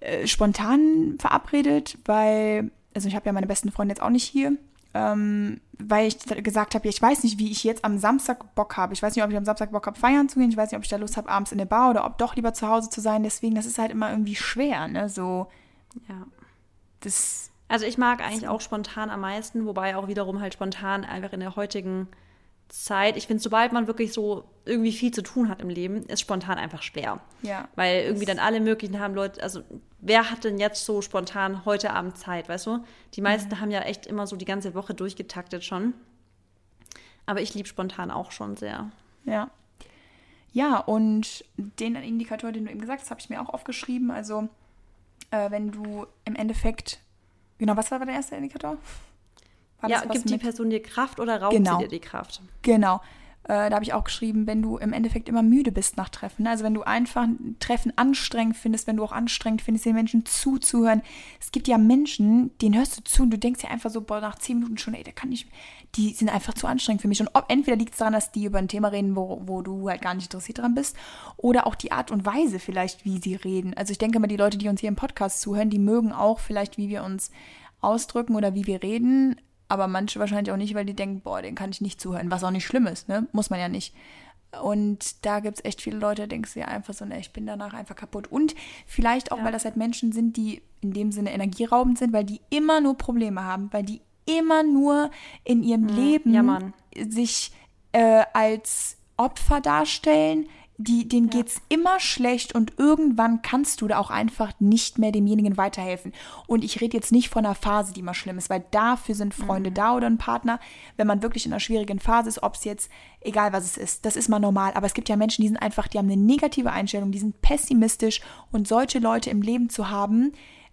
äh, spontan verabredet, weil also ich habe ja meine besten Freunde jetzt auch nicht hier, ähm, weil ich gesagt habe, ich weiß nicht, wie ich jetzt am Samstag Bock habe. Ich weiß nicht, ob ich am Samstag Bock habe, feiern zu gehen. Ich weiß nicht, ob ich da Lust habe, abends in der Bar oder ob doch lieber zu Hause zu sein. Deswegen, das ist halt immer irgendwie schwer, ne? So. Ja. Das. Also ich mag eigentlich auch spontan am meisten, wobei auch wiederum halt spontan einfach in der heutigen Zeit, ich finde, sobald man wirklich so irgendwie viel zu tun hat im Leben, ist spontan einfach schwer. Ja. Weil irgendwie dann alle möglichen haben Leute, also wer hat denn jetzt so spontan heute Abend Zeit, weißt du? Die meisten mhm. haben ja echt immer so die ganze Woche durchgetaktet schon. Aber ich liebe spontan auch schon sehr. Ja. Ja, und den Indikator, den du eben gesagt hast, habe ich mir auch aufgeschrieben. Also, äh, wenn du im Endeffekt, genau, was war der erste Indikator? Ja, gibt die Person dir Kraft oder raubt genau. sie dir die Kraft? Genau. Äh, da habe ich auch geschrieben, wenn du im Endeffekt immer müde bist nach Treffen. Also wenn du einfach Treffen anstrengend findest, wenn du auch anstrengend findest, den Menschen zuzuhören. Es gibt ja Menschen, denen hörst du zu und du denkst dir einfach so, boah, nach zehn Minuten schon, ey, da kann ich, die sind einfach zu anstrengend für mich. Und ob, entweder liegt es daran, dass die über ein Thema reden, wo, wo du halt gar nicht interessiert dran bist, oder auch die Art und Weise vielleicht, wie sie reden. Also ich denke mal, die Leute, die uns hier im Podcast zuhören, die mögen auch vielleicht, wie wir uns ausdrücken oder wie wir reden, aber manche wahrscheinlich auch nicht, weil die denken, boah, den kann ich nicht zuhören, was auch nicht schlimm ist, ne? Muss man ja nicht. Und da gibt es echt viele Leute, denkst du ja einfach so, ne, ich bin danach einfach kaputt. Und vielleicht auch, ja. weil das halt Menschen sind, die in dem Sinne energieraubend sind, weil die immer nur Probleme haben, weil die immer nur in ihrem mhm. Leben ja, sich äh, als Opfer darstellen, die, denen ja. geht's immer schlecht und irgendwann kannst du da auch einfach nicht mehr demjenigen weiterhelfen. Und ich rede jetzt nicht von einer Phase, die mal schlimm ist, weil dafür sind Freunde mhm. da oder ein Partner, wenn man wirklich in einer schwierigen Phase ist, ob es jetzt, egal was es ist, das ist mal normal. Aber es gibt ja Menschen, die sind einfach, die haben eine negative Einstellung, die sind pessimistisch und solche Leute im Leben zu haben,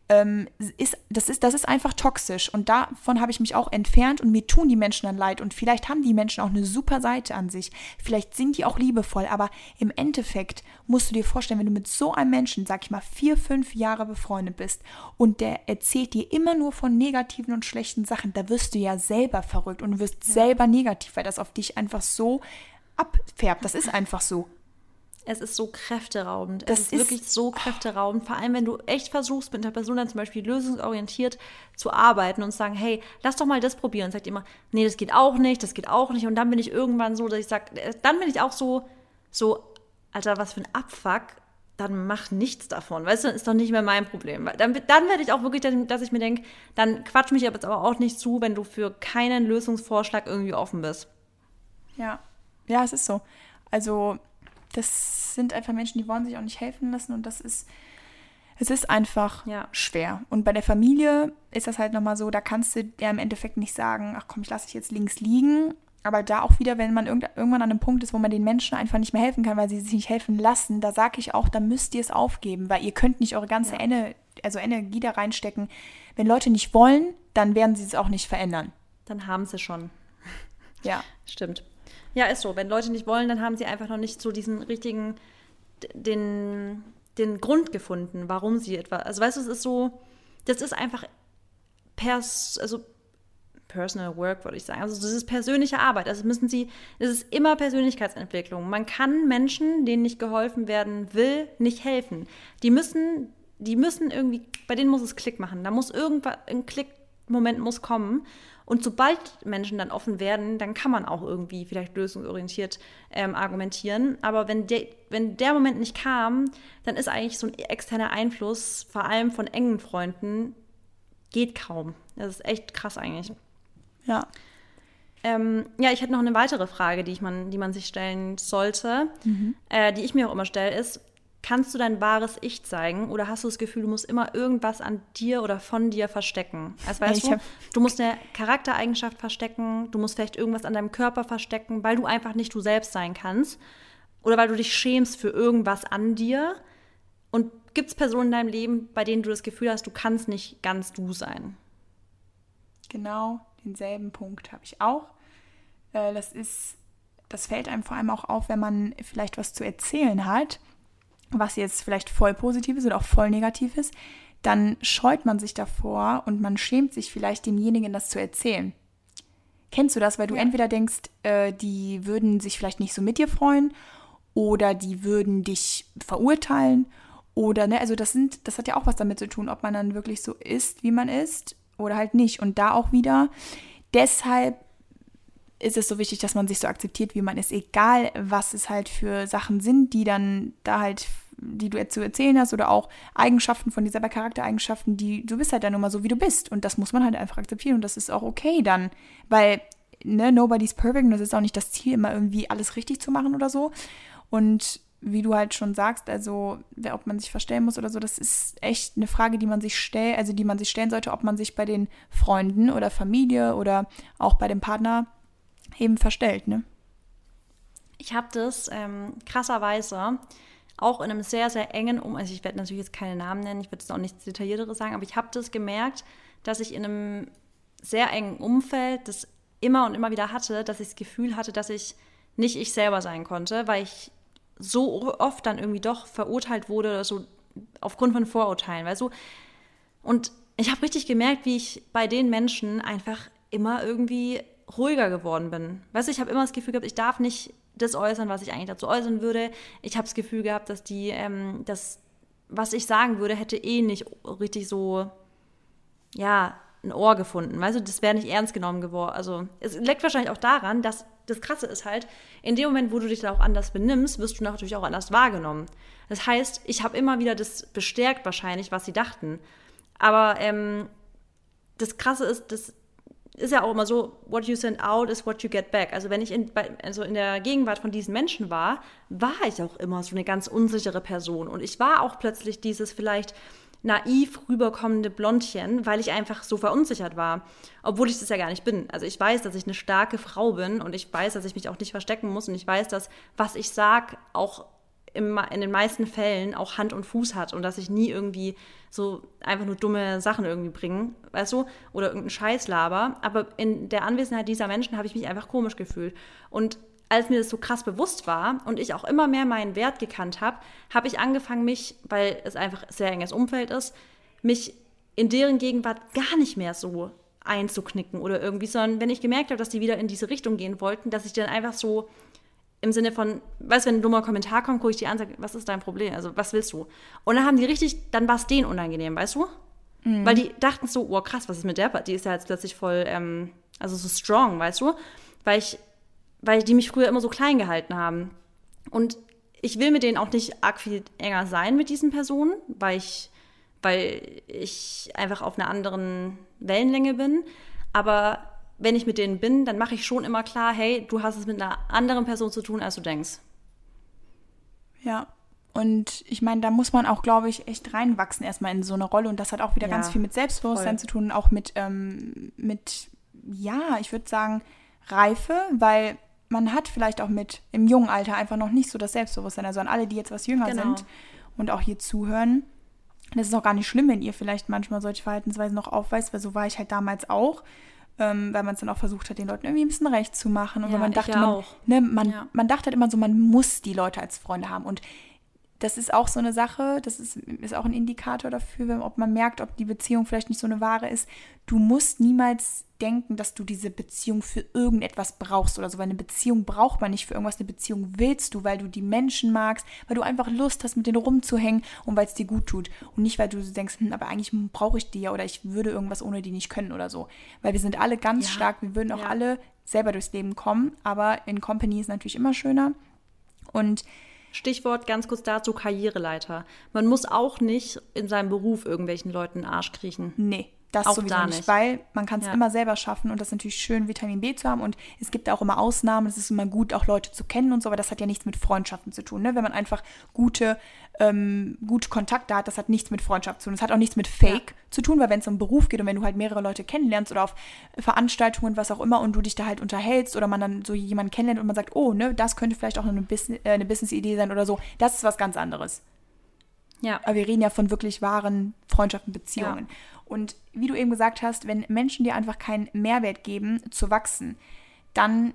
ähm, ist, das, ist, das ist einfach toxisch. Und davon habe ich mich auch entfernt und mir tun die Menschen dann leid. Und vielleicht haben die Menschen auch eine super Seite an sich. Vielleicht sind die auch liebevoll. Aber im Endeffekt musst du dir vorstellen, wenn du mit so einem Menschen, sag ich mal, vier, fünf Jahre befreundet bist und der erzählt dir immer nur von negativen und schlechten Sachen, da wirst du ja selber verrückt und wirst ja. selber negativ, weil das auf dich einfach so abfärbt. Das ist einfach so. Es ist so kräfteraubend. Das es ist, ist wirklich so kräfteraubend. Vor allem, wenn du echt versuchst, mit einer Person dann zum Beispiel lösungsorientiert zu arbeiten und zu sagen, hey, lass doch mal das probieren. Und sagt immer, nee, das geht auch nicht, das geht auch nicht. Und dann bin ich irgendwann so, dass ich sage, äh, dann bin ich auch so, so, Alter, was für ein Abfuck. Dann mach nichts davon. Weißt du, ist doch nicht mehr mein Problem. Dann, dann werde ich auch wirklich, dass ich mir denke, dann quatsch mich aber jetzt aber auch nicht zu, wenn du für keinen Lösungsvorschlag irgendwie offen bist. Ja, ja, es ist so. Also das sind einfach Menschen, die wollen sich auch nicht helfen lassen und das ist, es ist einfach ja. schwer. Und bei der Familie ist das halt nochmal so, da kannst du ja im Endeffekt nicht sagen, ach komm, ich lasse dich jetzt links liegen. Aber da auch wieder, wenn man irgendwann an einem Punkt ist, wo man den Menschen einfach nicht mehr helfen kann, weil sie sich nicht helfen lassen, da sage ich auch, da müsst ihr es aufgeben, weil ihr könnt nicht eure ganze ja. Ener also Energie da reinstecken. Wenn Leute nicht wollen, dann werden sie es auch nicht verändern. Dann haben sie schon. Ja. Stimmt. Ja, ist so. Wenn Leute nicht wollen, dann haben sie einfach noch nicht so diesen richtigen, den, den Grund gefunden, warum sie etwas. Also weißt du, es ist so, das ist einfach pers, also Personal Work, würde ich sagen. Also das ist persönliche Arbeit. Also müssen sie, es ist immer Persönlichkeitsentwicklung. Man kann Menschen, denen nicht geholfen werden will, nicht helfen. Die müssen, die müssen irgendwie, bei denen muss es Klick machen. Da muss irgendwas, ein Klickmoment muss kommen. Und sobald Menschen dann offen werden, dann kann man auch irgendwie vielleicht lösungsorientiert ähm, argumentieren. Aber wenn, de, wenn der Moment nicht kam, dann ist eigentlich so ein externer Einfluss, vor allem von engen Freunden, geht kaum. Das ist echt krass eigentlich. Ja. Ähm, ja, ich hätte noch eine weitere Frage, die, ich man, die man sich stellen sollte, mhm. äh, die ich mir auch immer stelle, ist, Kannst du dein wahres Ich zeigen oder hast du das Gefühl, du musst immer irgendwas an dir oder von dir verstecken? Also weißt ja, du, du musst eine Charaktereigenschaft verstecken, du musst vielleicht irgendwas an deinem Körper verstecken, weil du einfach nicht du selbst sein kannst oder weil du dich schämst für irgendwas an dir. Und gibt es Personen in deinem Leben, bei denen du das Gefühl hast, du kannst nicht ganz du sein? Genau, denselben Punkt habe ich auch. Äh, das ist, das fällt einem vor allem auch auf, wenn man vielleicht was zu erzählen hat was jetzt vielleicht voll positiv ist oder auch voll negativ ist, dann scheut man sich davor und man schämt sich vielleicht demjenigen das zu erzählen. Kennst du das, weil du ja. entweder denkst, äh, die würden sich vielleicht nicht so mit dir freuen oder die würden dich verurteilen oder ne, also das sind, das hat ja auch was damit zu tun, ob man dann wirklich so ist, wie man ist oder halt nicht. Und da auch wieder, deshalb ist es so wichtig, dass man sich so akzeptiert, wie man ist, egal was es halt für Sachen sind, die dann da halt, die du zu erzählen hast oder auch Eigenschaften von dir selber, Charaktereigenschaften, die du bist halt dann mal so, wie du bist. Und das muss man halt einfach akzeptieren und das ist auch okay dann, weil, ne, nobody's perfect und das ist auch nicht das Ziel, immer irgendwie alles richtig zu machen oder so. Und wie du halt schon sagst, also ob man sich verstellen muss oder so, das ist echt eine Frage, die man sich stellt, also die man sich stellen sollte, ob man sich bei den Freunden oder Familie oder auch bei dem Partner eben verstellt, ne? Ich habe das ähm, krasserweise auch in einem sehr, sehr engen Um, also ich werde natürlich jetzt keine Namen nennen, ich werde jetzt auch nichts Detaillierteres sagen, aber ich habe das gemerkt, dass ich in einem sehr engen Umfeld das immer und immer wieder hatte, dass ich das Gefühl hatte, dass ich nicht ich selber sein konnte, weil ich so oft dann irgendwie doch verurteilt wurde oder so aufgrund von Vorurteilen, weißt du? Und ich habe richtig gemerkt, wie ich bei den Menschen einfach immer irgendwie ruhiger geworden bin. Weißt du, ich habe immer das Gefühl gehabt, ich darf nicht das äußern, was ich eigentlich dazu äußern würde. Ich habe das Gefühl gehabt, dass die, ähm, das, was ich sagen würde, hätte eh nicht richtig so, ja, ein Ohr gefunden. Weißt du, das wäre nicht ernst genommen geworden. Also es liegt wahrscheinlich auch daran, dass das Krasse ist halt, in dem Moment, wo du dich da auch anders benimmst, wirst du natürlich auch anders wahrgenommen. Das heißt, ich habe immer wieder das bestärkt wahrscheinlich, was sie dachten. Aber ähm, das Krasse ist, dass ist ja auch immer so, what you send out is what you get back. Also wenn ich in, also in der Gegenwart von diesen Menschen war, war ich auch immer so eine ganz unsichere Person. Und ich war auch plötzlich dieses vielleicht naiv rüberkommende Blondchen, weil ich einfach so verunsichert war. Obwohl ich das ja gar nicht bin. Also ich weiß, dass ich eine starke Frau bin und ich weiß, dass ich mich auch nicht verstecken muss und ich weiß, dass was ich sage auch im, in den meisten Fällen auch Hand und Fuß hat und dass ich nie irgendwie so einfach nur dumme Sachen irgendwie bringe, weißt du, oder irgendeinen Scheiß laber. Aber in der Anwesenheit dieser Menschen habe ich mich einfach komisch gefühlt. Und als mir das so krass bewusst war und ich auch immer mehr meinen Wert gekannt habe, habe ich angefangen, mich, weil es einfach ein sehr enges Umfeld ist, mich in deren Gegenwart gar nicht mehr so einzuknicken oder irgendwie, sondern wenn ich gemerkt habe, dass die wieder in diese Richtung gehen wollten, dass ich dann einfach so im Sinne von, weißt du, wenn ein dummer Kommentar kommt, gucke ich die an und sage, was ist dein Problem? Also, was willst du? Und dann haben die richtig, dann war es denen unangenehm, weißt du? Mhm. Weil die dachten so, oh krass, was ist mit der? Die ist ja jetzt plötzlich voll, ähm, also so strong, weißt du? Weil ich, weil die mich früher immer so klein gehalten haben. Und ich will mit denen auch nicht arg viel enger sein mit diesen Personen, weil ich, weil ich einfach auf einer anderen Wellenlänge bin. Aber wenn ich mit denen bin, dann mache ich schon immer klar, hey, du hast es mit einer anderen Person zu tun, als du denkst. Ja. Und ich meine, da muss man auch, glaube ich, echt reinwachsen erstmal in so eine Rolle. Und das hat auch wieder ja, ganz viel mit Selbstbewusstsein voll. zu tun, auch mit, ähm, mit ja, ich würde sagen, Reife, weil man hat vielleicht auch mit im jungen Alter einfach noch nicht so das Selbstbewusstsein. Also an alle, die jetzt was jünger genau. sind und auch hier zuhören. Das ist auch gar nicht schlimm, wenn ihr vielleicht manchmal solche Verhaltensweisen noch aufweist, weil so war ich halt damals auch ähm, weil man es dann auch versucht hat, den Leuten irgendwie ein bisschen recht zu machen. Und ja, man dachte, man, ne, man, ja. man dachte halt immer so, man muss die Leute als Freunde haben. Und das ist auch so eine Sache, das ist, ist auch ein Indikator dafür, ob man merkt, ob die Beziehung vielleicht nicht so eine wahre ist. Du musst niemals denken, dass du diese Beziehung für irgendetwas brauchst oder so. Weil eine Beziehung braucht man nicht für irgendwas. Eine Beziehung willst du, weil du die Menschen magst, weil du einfach Lust hast, mit denen rumzuhängen und weil es dir gut tut. Und nicht, weil du denkst, hm, aber eigentlich brauche ich die ja oder ich würde irgendwas ohne die nicht können oder so. Weil wir sind alle ganz ja. stark, wir würden auch ja. alle selber durchs Leben kommen, aber in Company ist natürlich immer schöner. Und Stichwort ganz kurz dazu Karriereleiter. Man muss auch nicht in seinem Beruf irgendwelchen Leuten den Arsch kriechen. Nee, das auch sowieso nicht, nicht, weil man kann es ja. immer selber schaffen und das ist natürlich schön, Vitamin B zu haben und es gibt auch immer Ausnahmen, es ist immer gut, auch Leute zu kennen und so, aber das hat ja nichts mit Freundschaften zu tun, ne? wenn man einfach gute, ähm, gute Kontakte hat, das hat nichts mit Freundschaft zu tun, das hat auch nichts mit Fake ja. zu tun, weil wenn es um Beruf geht und wenn du halt mehrere Leute kennenlernst oder auf Veranstaltungen, was auch immer und du dich da halt unterhältst oder man dann so jemanden kennenlernt und man sagt, oh, ne, das könnte vielleicht auch eine, Business, äh, eine Business-Idee sein oder so, das ist was ganz anderes. Ja. Aber wir reden ja von wirklich wahren Freundschaften, Beziehungen. Ja. Und wie du eben gesagt hast, wenn Menschen dir einfach keinen Mehrwert geben, zu wachsen, dann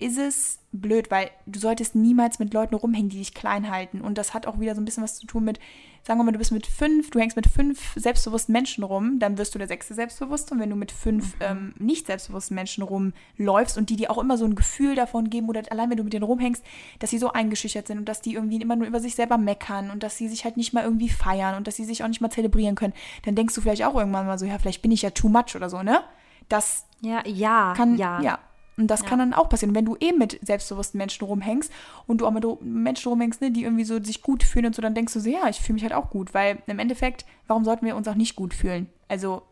ist es blöd, weil du solltest niemals mit Leuten rumhängen, die dich klein halten. Und das hat auch wieder so ein bisschen was zu tun mit, sagen wir mal, du bist mit fünf, du hängst mit fünf selbstbewussten Menschen rum, dann wirst du der sechste Selbstbewusste. Und wenn du mit fünf mhm. ähm, nicht selbstbewussten Menschen rumläufst und die dir auch immer so ein Gefühl davon geben, oder allein wenn du mit denen rumhängst, dass sie so eingeschüchtert sind und dass die irgendwie immer nur über sich selber meckern und dass sie sich halt nicht mal irgendwie feiern und dass sie sich auch nicht mal zelebrieren können, dann denkst du vielleicht auch irgendwann mal so, ja, vielleicht bin ich ja too much oder so, ne? Das ja, ja, kann, ja. ja und das ja. kann dann auch passieren. Wenn du eben mit selbstbewussten Menschen rumhängst und du auch mit Menschen rumhängst, ne, die irgendwie so sich gut fühlen und so, dann denkst du so, ja, ich fühle mich halt auch gut. Weil im Endeffekt, warum sollten wir uns auch nicht gut fühlen? Also,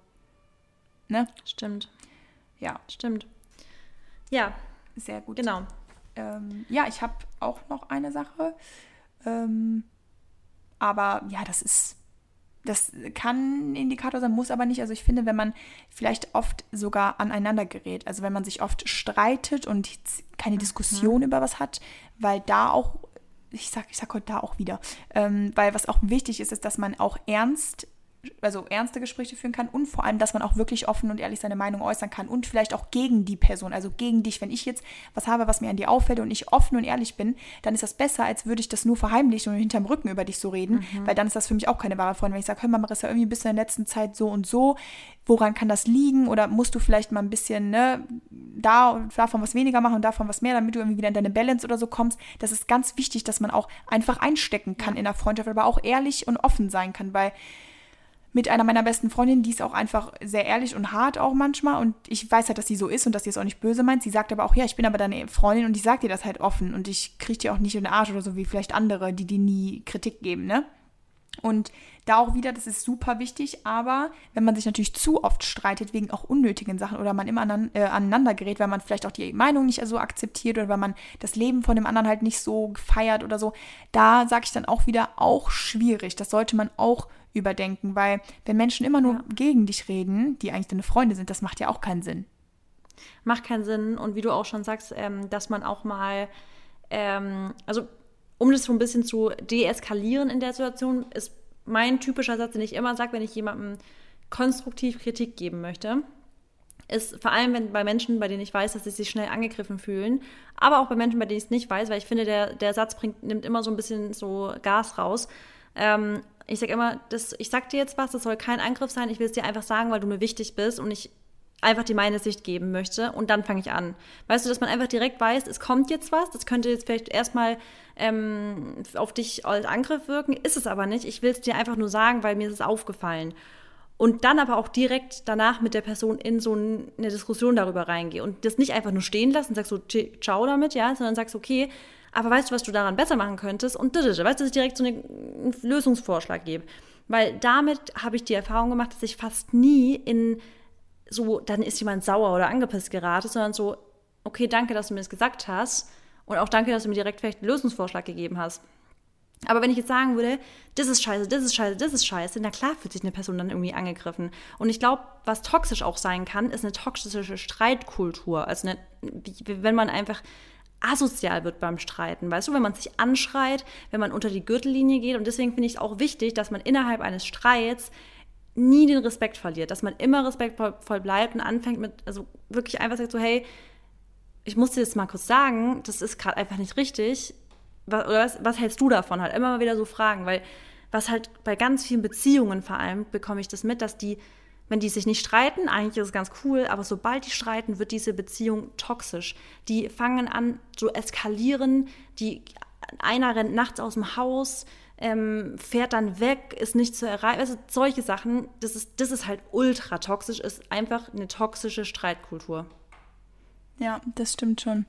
ne? Stimmt. Ja. Stimmt. Ja. Sehr gut. Genau. Ähm, ja, ich habe auch noch eine Sache. Ähm, aber ja, das ist das kann ein Indikator sein, muss aber nicht. Also ich finde, wenn man vielleicht oft sogar aneinander gerät, also wenn man sich oft streitet und keine mhm. Diskussion über was hat, weil da auch, ich sag, ich sag heute da auch wieder, ähm, weil was auch wichtig ist, ist, dass man auch ernst also ernste Gespräche führen kann und vor allem, dass man auch wirklich offen und ehrlich seine Meinung äußern kann und vielleicht auch gegen die Person, also gegen dich. Wenn ich jetzt was habe, was mir an dir auffällt und ich offen und ehrlich bin, dann ist das besser, als würde ich das nur verheimlichen und hinterm Rücken über dich so reden, mhm. weil dann ist das für mich auch keine wahre Freundin. Wenn ich sage, hör mal, Marissa, irgendwie bist du in der letzten Zeit so und so, woran kann das liegen oder musst du vielleicht mal ein bisschen, ne, da davon was weniger machen und davon was mehr, damit du irgendwie wieder in deine Balance oder so kommst. Das ist ganz wichtig, dass man auch einfach einstecken kann in der Freundschaft, aber auch ehrlich und offen sein kann, weil mit einer meiner besten Freundinnen, die ist auch einfach sehr ehrlich und hart auch manchmal und ich weiß halt, dass sie so ist und dass sie es auch nicht böse meint. Sie sagt aber auch, ja, ich bin aber deine Freundin und ich sag dir das halt offen und ich kriege dir auch nicht in den Arsch oder so wie vielleicht andere, die dir nie Kritik geben, ne? Und da auch wieder, das ist super wichtig, aber wenn man sich natürlich zu oft streitet wegen auch unnötigen Sachen oder man immer anan, äh, aneinander gerät, weil man vielleicht auch die Meinung nicht so akzeptiert oder weil man das Leben von dem anderen halt nicht so feiert oder so, da sage ich dann auch wieder, auch schwierig. Das sollte man auch überdenken, weil wenn Menschen immer nur ja. gegen dich reden, die eigentlich deine Freunde sind, das macht ja auch keinen Sinn. Macht keinen Sinn und wie du auch schon sagst, ähm, dass man auch mal, ähm, also um das so ein bisschen zu deeskalieren in der Situation, ist mein typischer Satz, den ich immer sage, wenn ich jemandem konstruktiv Kritik geben möchte, ist vor allem wenn bei Menschen, bei denen ich weiß, dass sie sich schnell angegriffen fühlen, aber auch bei Menschen, bei denen ich es nicht weiß, weil ich finde, der, der Satz bringt, nimmt immer so ein bisschen so Gas raus. Ähm, ich sage immer, das, ich sag dir jetzt was, das soll kein Angriff sein, ich will es dir einfach sagen, weil du mir wichtig bist und ich einfach die meine Sicht geben möchte und dann fange ich an. Weißt du, dass man einfach direkt weiß, es kommt jetzt was, das könnte jetzt vielleicht erstmal ähm, auf dich als Angriff wirken, ist es aber nicht. Ich will es dir einfach nur sagen, weil mir ist es aufgefallen. Und dann aber auch direkt danach mit der Person in so eine Diskussion darüber reingehe und das nicht einfach nur stehen lassen und sagst so, ciao damit, ja, sondern sagst, okay, aber weißt du, was du daran besser machen könntest? Und weißt du, dass ich direkt so einen Lösungsvorschlag gebe. Weil damit habe ich die Erfahrung gemacht, dass ich fast nie in so, dann ist jemand sauer oder angepisst gerate, sondern so, okay, danke, dass du mir das gesagt hast und auch danke, dass du mir direkt vielleicht einen Lösungsvorschlag gegeben hast. Aber wenn ich jetzt sagen würde, das ist scheiße, das ist scheiße, das ist scheiße, na klar fühlt sich eine Person dann irgendwie angegriffen. Und ich glaube, was toxisch auch sein kann, ist eine toxische Streitkultur. Also eine, wenn man einfach asozial wird beim Streiten, weißt du, wenn man sich anschreit, wenn man unter die Gürtellinie geht. Und deswegen finde ich es auch wichtig, dass man innerhalb eines Streits nie den Respekt verliert, dass man immer respektvoll bleibt und anfängt mit, also wirklich einfach sagt so, hey, ich muss dir das mal kurz sagen, das ist gerade einfach nicht richtig. Was, oder was, was hältst du davon? Halt immer mal wieder so fragen, weil was halt bei ganz vielen Beziehungen vor allem bekomme ich das mit, dass die, wenn die sich nicht streiten, eigentlich ist es ganz cool, aber sobald die streiten, wird diese Beziehung toxisch. Die fangen an zu eskalieren, die einer rennt nachts aus dem Haus, ähm, fährt dann weg, ist nicht zu erreichen. Also solche Sachen, das ist, das ist halt ultra toxisch, ist einfach eine toxische Streitkultur. Ja, das stimmt schon.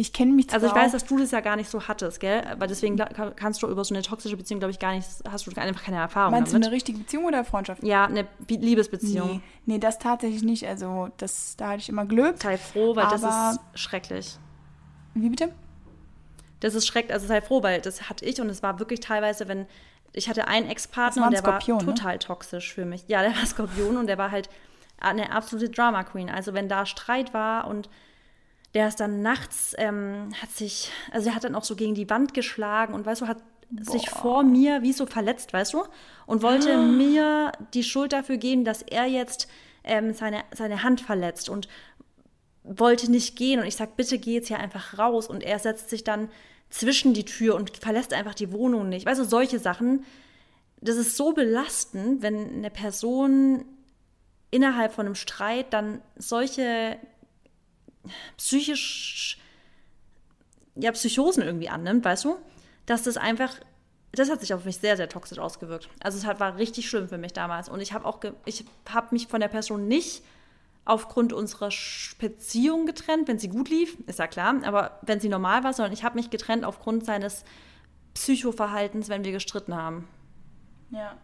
Ich kenne mich zwar Also ich weiß, dass du das ja gar nicht so hattest, gell? Aber deswegen kannst du über so eine toxische Beziehung, glaube ich, gar nicht, hast du einfach keine Erfahrung Meinst damit. du eine richtige Beziehung oder Freundschaft? Ja, eine Liebesbeziehung. Nee, nee, das tatsächlich nicht. Also das, da hatte ich immer Glück. Sei froh, weil das ist schrecklich. Wie bitte? Das ist schrecklich, also sei froh, weil das hatte ich und es war wirklich teilweise, wenn ich hatte einen Ex-Partner und der Skorpion, war ne? total ne? toxisch für mich. Ja, der war Skorpion und der war halt eine absolute Drama Queen. Also wenn da Streit war und der ist dann nachts, ähm, hat sich, also er hat dann auch so gegen die Wand geschlagen und weißt du, hat Boah. sich vor mir wie so verletzt, weißt du, und wollte ah. mir die Schuld dafür geben, dass er jetzt ähm, seine, seine Hand verletzt und wollte nicht gehen und ich sag, bitte geh jetzt hier einfach raus und er setzt sich dann zwischen die Tür und verlässt einfach die Wohnung nicht. Weißt du, solche Sachen, das ist so belastend, wenn eine Person innerhalb von einem Streit dann solche psychisch, ja, Psychosen irgendwie annimmt, weißt du? Dass das einfach, das hat sich auf mich sehr, sehr toxisch ausgewirkt. Also es hat, war richtig schlimm für mich damals. Und ich habe auch, ich habe mich von der Person nicht aufgrund unserer Beziehung getrennt, wenn sie gut lief, ist ja klar, aber wenn sie normal war, sondern ich habe mich getrennt aufgrund seines Psychoverhaltens, wenn wir gestritten haben. Ja.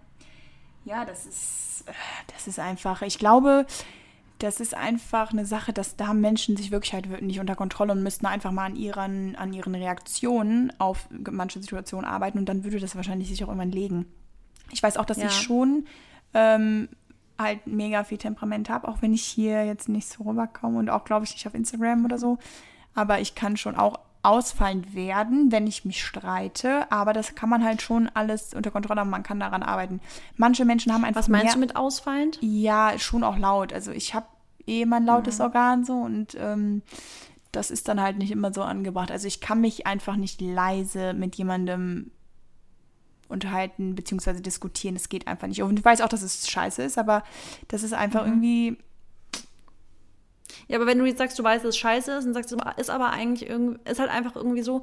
Ja, das ist, das ist einfach, ich glaube, das ist einfach eine Sache, dass da Menschen sich wirklich halt nicht unter Kontrolle und müssten einfach mal an ihren, an ihren Reaktionen auf manche Situationen arbeiten und dann würde das wahrscheinlich sich auch irgendwann legen. Ich weiß auch, dass ja. ich schon ähm, halt mega viel Temperament habe, auch wenn ich hier jetzt nicht so rüberkomme und auch, glaube ich, nicht auf Instagram oder so. Aber ich kann schon auch ausfallend werden, wenn ich mich streite. Aber das kann man halt schon alles unter Kontrolle haben. Man kann daran arbeiten. Manche Menschen haben einfach. Was meinst mehr, du mit ausfallend? Ja, schon auch laut. Also ich habe eh mein lautes mhm. Organ so und ähm, das ist dann halt nicht immer so angebracht. Also ich kann mich einfach nicht leise mit jemandem unterhalten bzw. diskutieren. Das geht einfach nicht. Und ich weiß auch, dass es scheiße ist, aber das ist einfach mhm. irgendwie. Ja, aber wenn du jetzt sagst, du weißt, dass es scheiße ist und sagst, ist aber eigentlich irgendwie, ist halt einfach irgendwie so,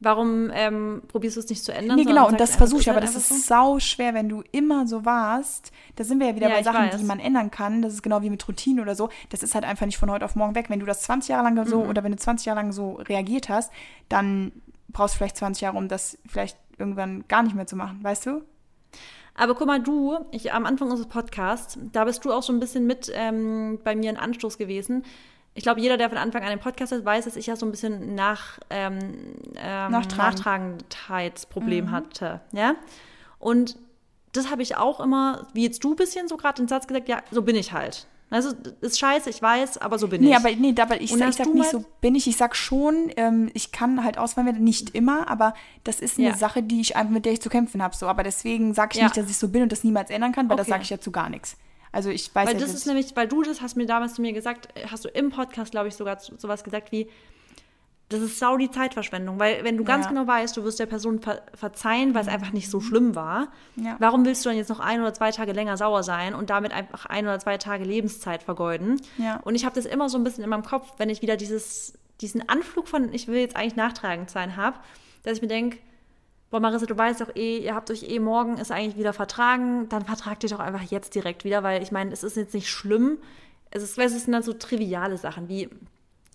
warum ähm, probierst du es nicht zu ändern? Nee, genau, und das versuche ich, aber halt das ist so? sau schwer, wenn du immer so warst. Da sind wir ja wieder ja, bei Sachen, weiß. die man ändern kann. Das ist genau wie mit Routinen oder so. Das ist halt einfach nicht von heute auf morgen weg. Wenn du das 20 Jahre lang so mhm. oder wenn du 20 Jahre lang so reagiert hast, dann brauchst du vielleicht 20 Jahre, um das vielleicht irgendwann gar nicht mehr zu machen, weißt du? Aber guck mal, du, ich, am Anfang unseres Podcasts, da bist du auch so ein bisschen mit ähm, bei mir ein Anstoß gewesen. Ich glaube, jeder, der von Anfang an den Podcast hat, weiß, dass ich ja so ein bisschen nach, ähm, ähm, Nachtragendheitsproblem mhm. hatte. Ja? Und das habe ich auch immer, wie jetzt du ein bisschen so gerade den Satz gesagt, ja, so bin ich halt. Also ist scheiße, ich weiß, aber so bin Nee, ich. aber nee, aber ich, ich sag nicht so bin ich. Ich sag schon, ähm, ich kann halt auswandern, nicht immer, aber das ist eine Ja. Sache, die ich mit der ich zu kämpfen habe. So, aber deswegen sage ich Ja. nicht, dass ich so bin und das niemals ändern kann, weil das Okay. sage ich ja zu gar nichts. Also ich weiß Weil ja, das ist nämlich, weil du das hast mir damals zu mir gesagt, hast du im Podcast, glaube ich, sogar sowas gesagt wie, das ist sau die Zeitverschwendung. Weil wenn du ganz Ja. genau weißt, du wirst der Person ver verzeihen, weil es einfach nicht so schlimm war, Ja. warum willst du dann jetzt noch ein oder zwei Tage länger sauer sein und damit einfach ein oder zwei Tage Lebenszeit vergeuden? Ja. Und ich habe das immer so ein bisschen in meinem Kopf, wenn ich wieder dieses, diesen Anflug von, ich will jetzt eigentlich nachtragend sein, habe, dass ich mir denke, Boah, Marissa, du weißt doch eh, ihr habt euch eh morgen, ist eigentlich wieder vertragen, dann vertragt ihr doch einfach jetzt direkt wieder, weil ich meine, es ist jetzt nicht schlimm. Es, ist, es sind dann so triviale Sachen wie,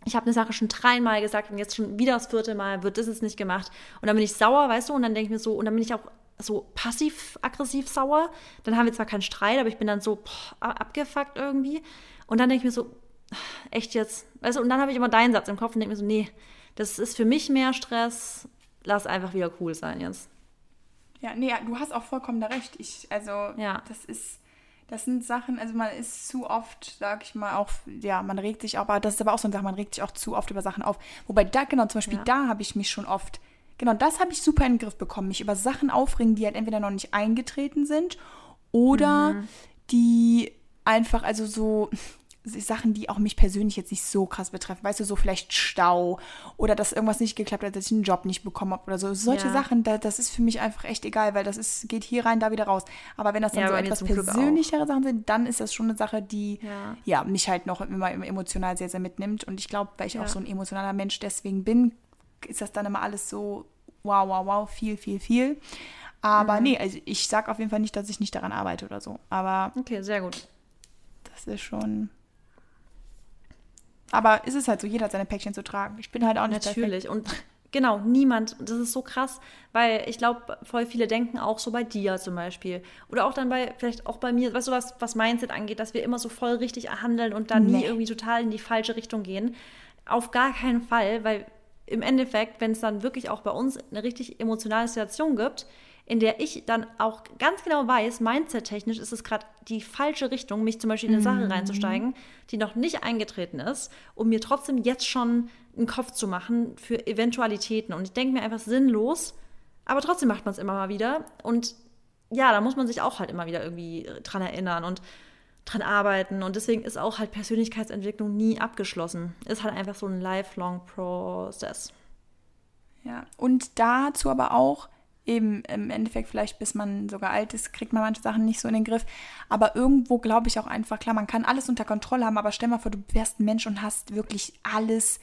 ich habe eine Sache schon dreimal gesagt und jetzt schon wieder das vierte Mal wird das jetzt nicht gemacht. Und dann bin ich sauer, weißt du, und dann denke ich mir so, und dann bin ich auch so passiv-aggressiv sauer. Dann haben wir zwar keinen Streit, aber ich bin dann so boah, abgefuckt irgendwie. Und dann denke ich mir so, echt jetzt, weißt du, und dann habe ich immer deinen Satz im Kopf und denke mir so, nee, das ist für mich mehr Stress, lass einfach wieder cool sein jetzt. Ja, nee, du hast auch vollkommen da recht. Ich, also, Ja. das ist, das sind Sachen, also man ist zu oft, sag ich mal, auch, ja, man regt sich auch, aber das ist aber auch so eine Sache, man regt sich auch zu oft über Sachen auf. Wobei da, genau, zum Beispiel Ja. da habe ich mich schon oft, genau, das habe ich super in den Griff bekommen, mich über Sachen aufregen, die halt entweder noch nicht eingetreten sind oder Mhm. die einfach, also so Sachen, die auch mich persönlich jetzt nicht so krass betreffen. Weißt du, so vielleicht Stau oder dass irgendwas nicht geklappt hat, dass ich einen Job nicht bekommen habe oder so. Solche Ja. Sachen, da, das ist für mich einfach echt egal, weil das ist, geht hier rein, da wieder raus. Aber wenn das dann Ja, so etwas persönlichere Sachen sind, dann ist das schon eine Sache, die Ja. ja, mich halt noch immer emotional sehr, sehr mitnimmt. Und ich glaube, weil ich auch so ein emotionaler Mensch deswegen bin, ist das dann immer alles so wow, wow, wow, viel, viel, viel. Aber Mhm. nee, also ich sag auf jeden Fall nicht, dass ich nicht daran arbeite oder so. Aber Okay, sehr gut. das ist schon. Aber es ist halt so, jeder hat seine Päckchen zu tragen. Ich bin halt auch nicht Natürlich. Und genau, niemand, das ist so krass, weil ich glaube, voll viele denken auch so bei dir zum Beispiel. Oder auch dann bei, vielleicht auch bei mir, weißt du, was, was Mindset angeht, dass wir immer so voll richtig handeln und dann nie Nee. irgendwie total in die falsche Richtung gehen. Auf gar keinen Fall, weil im Endeffekt, wenn es dann wirklich auch bei uns eine richtig emotionale Situation gibt, in der ich dann auch ganz genau weiß, mindset-technisch ist es gerade die falsche Richtung, mich zum Beispiel in eine Sache reinzusteigen, die noch nicht eingetreten ist, um mir trotzdem jetzt schon einen Kopf zu machen für Eventualitäten. Und ich denke mir einfach sinnlos, aber trotzdem macht man es immer mal wieder. Und ja, da muss man sich auch halt immer wieder irgendwie dran erinnern und dran arbeiten. Und deswegen ist auch halt Persönlichkeitsentwicklung nie abgeschlossen. Ist halt einfach so ein lifelong Process. Ja, und dazu aber auch, eben im Endeffekt vielleicht bis man sogar alt ist, kriegt man manche Sachen nicht so in den Griff. Aber irgendwo glaube ich auch einfach, klar, man kann alles unter Kontrolle haben, aber stell mal vor, du wärst ein Mensch und hast wirklich alles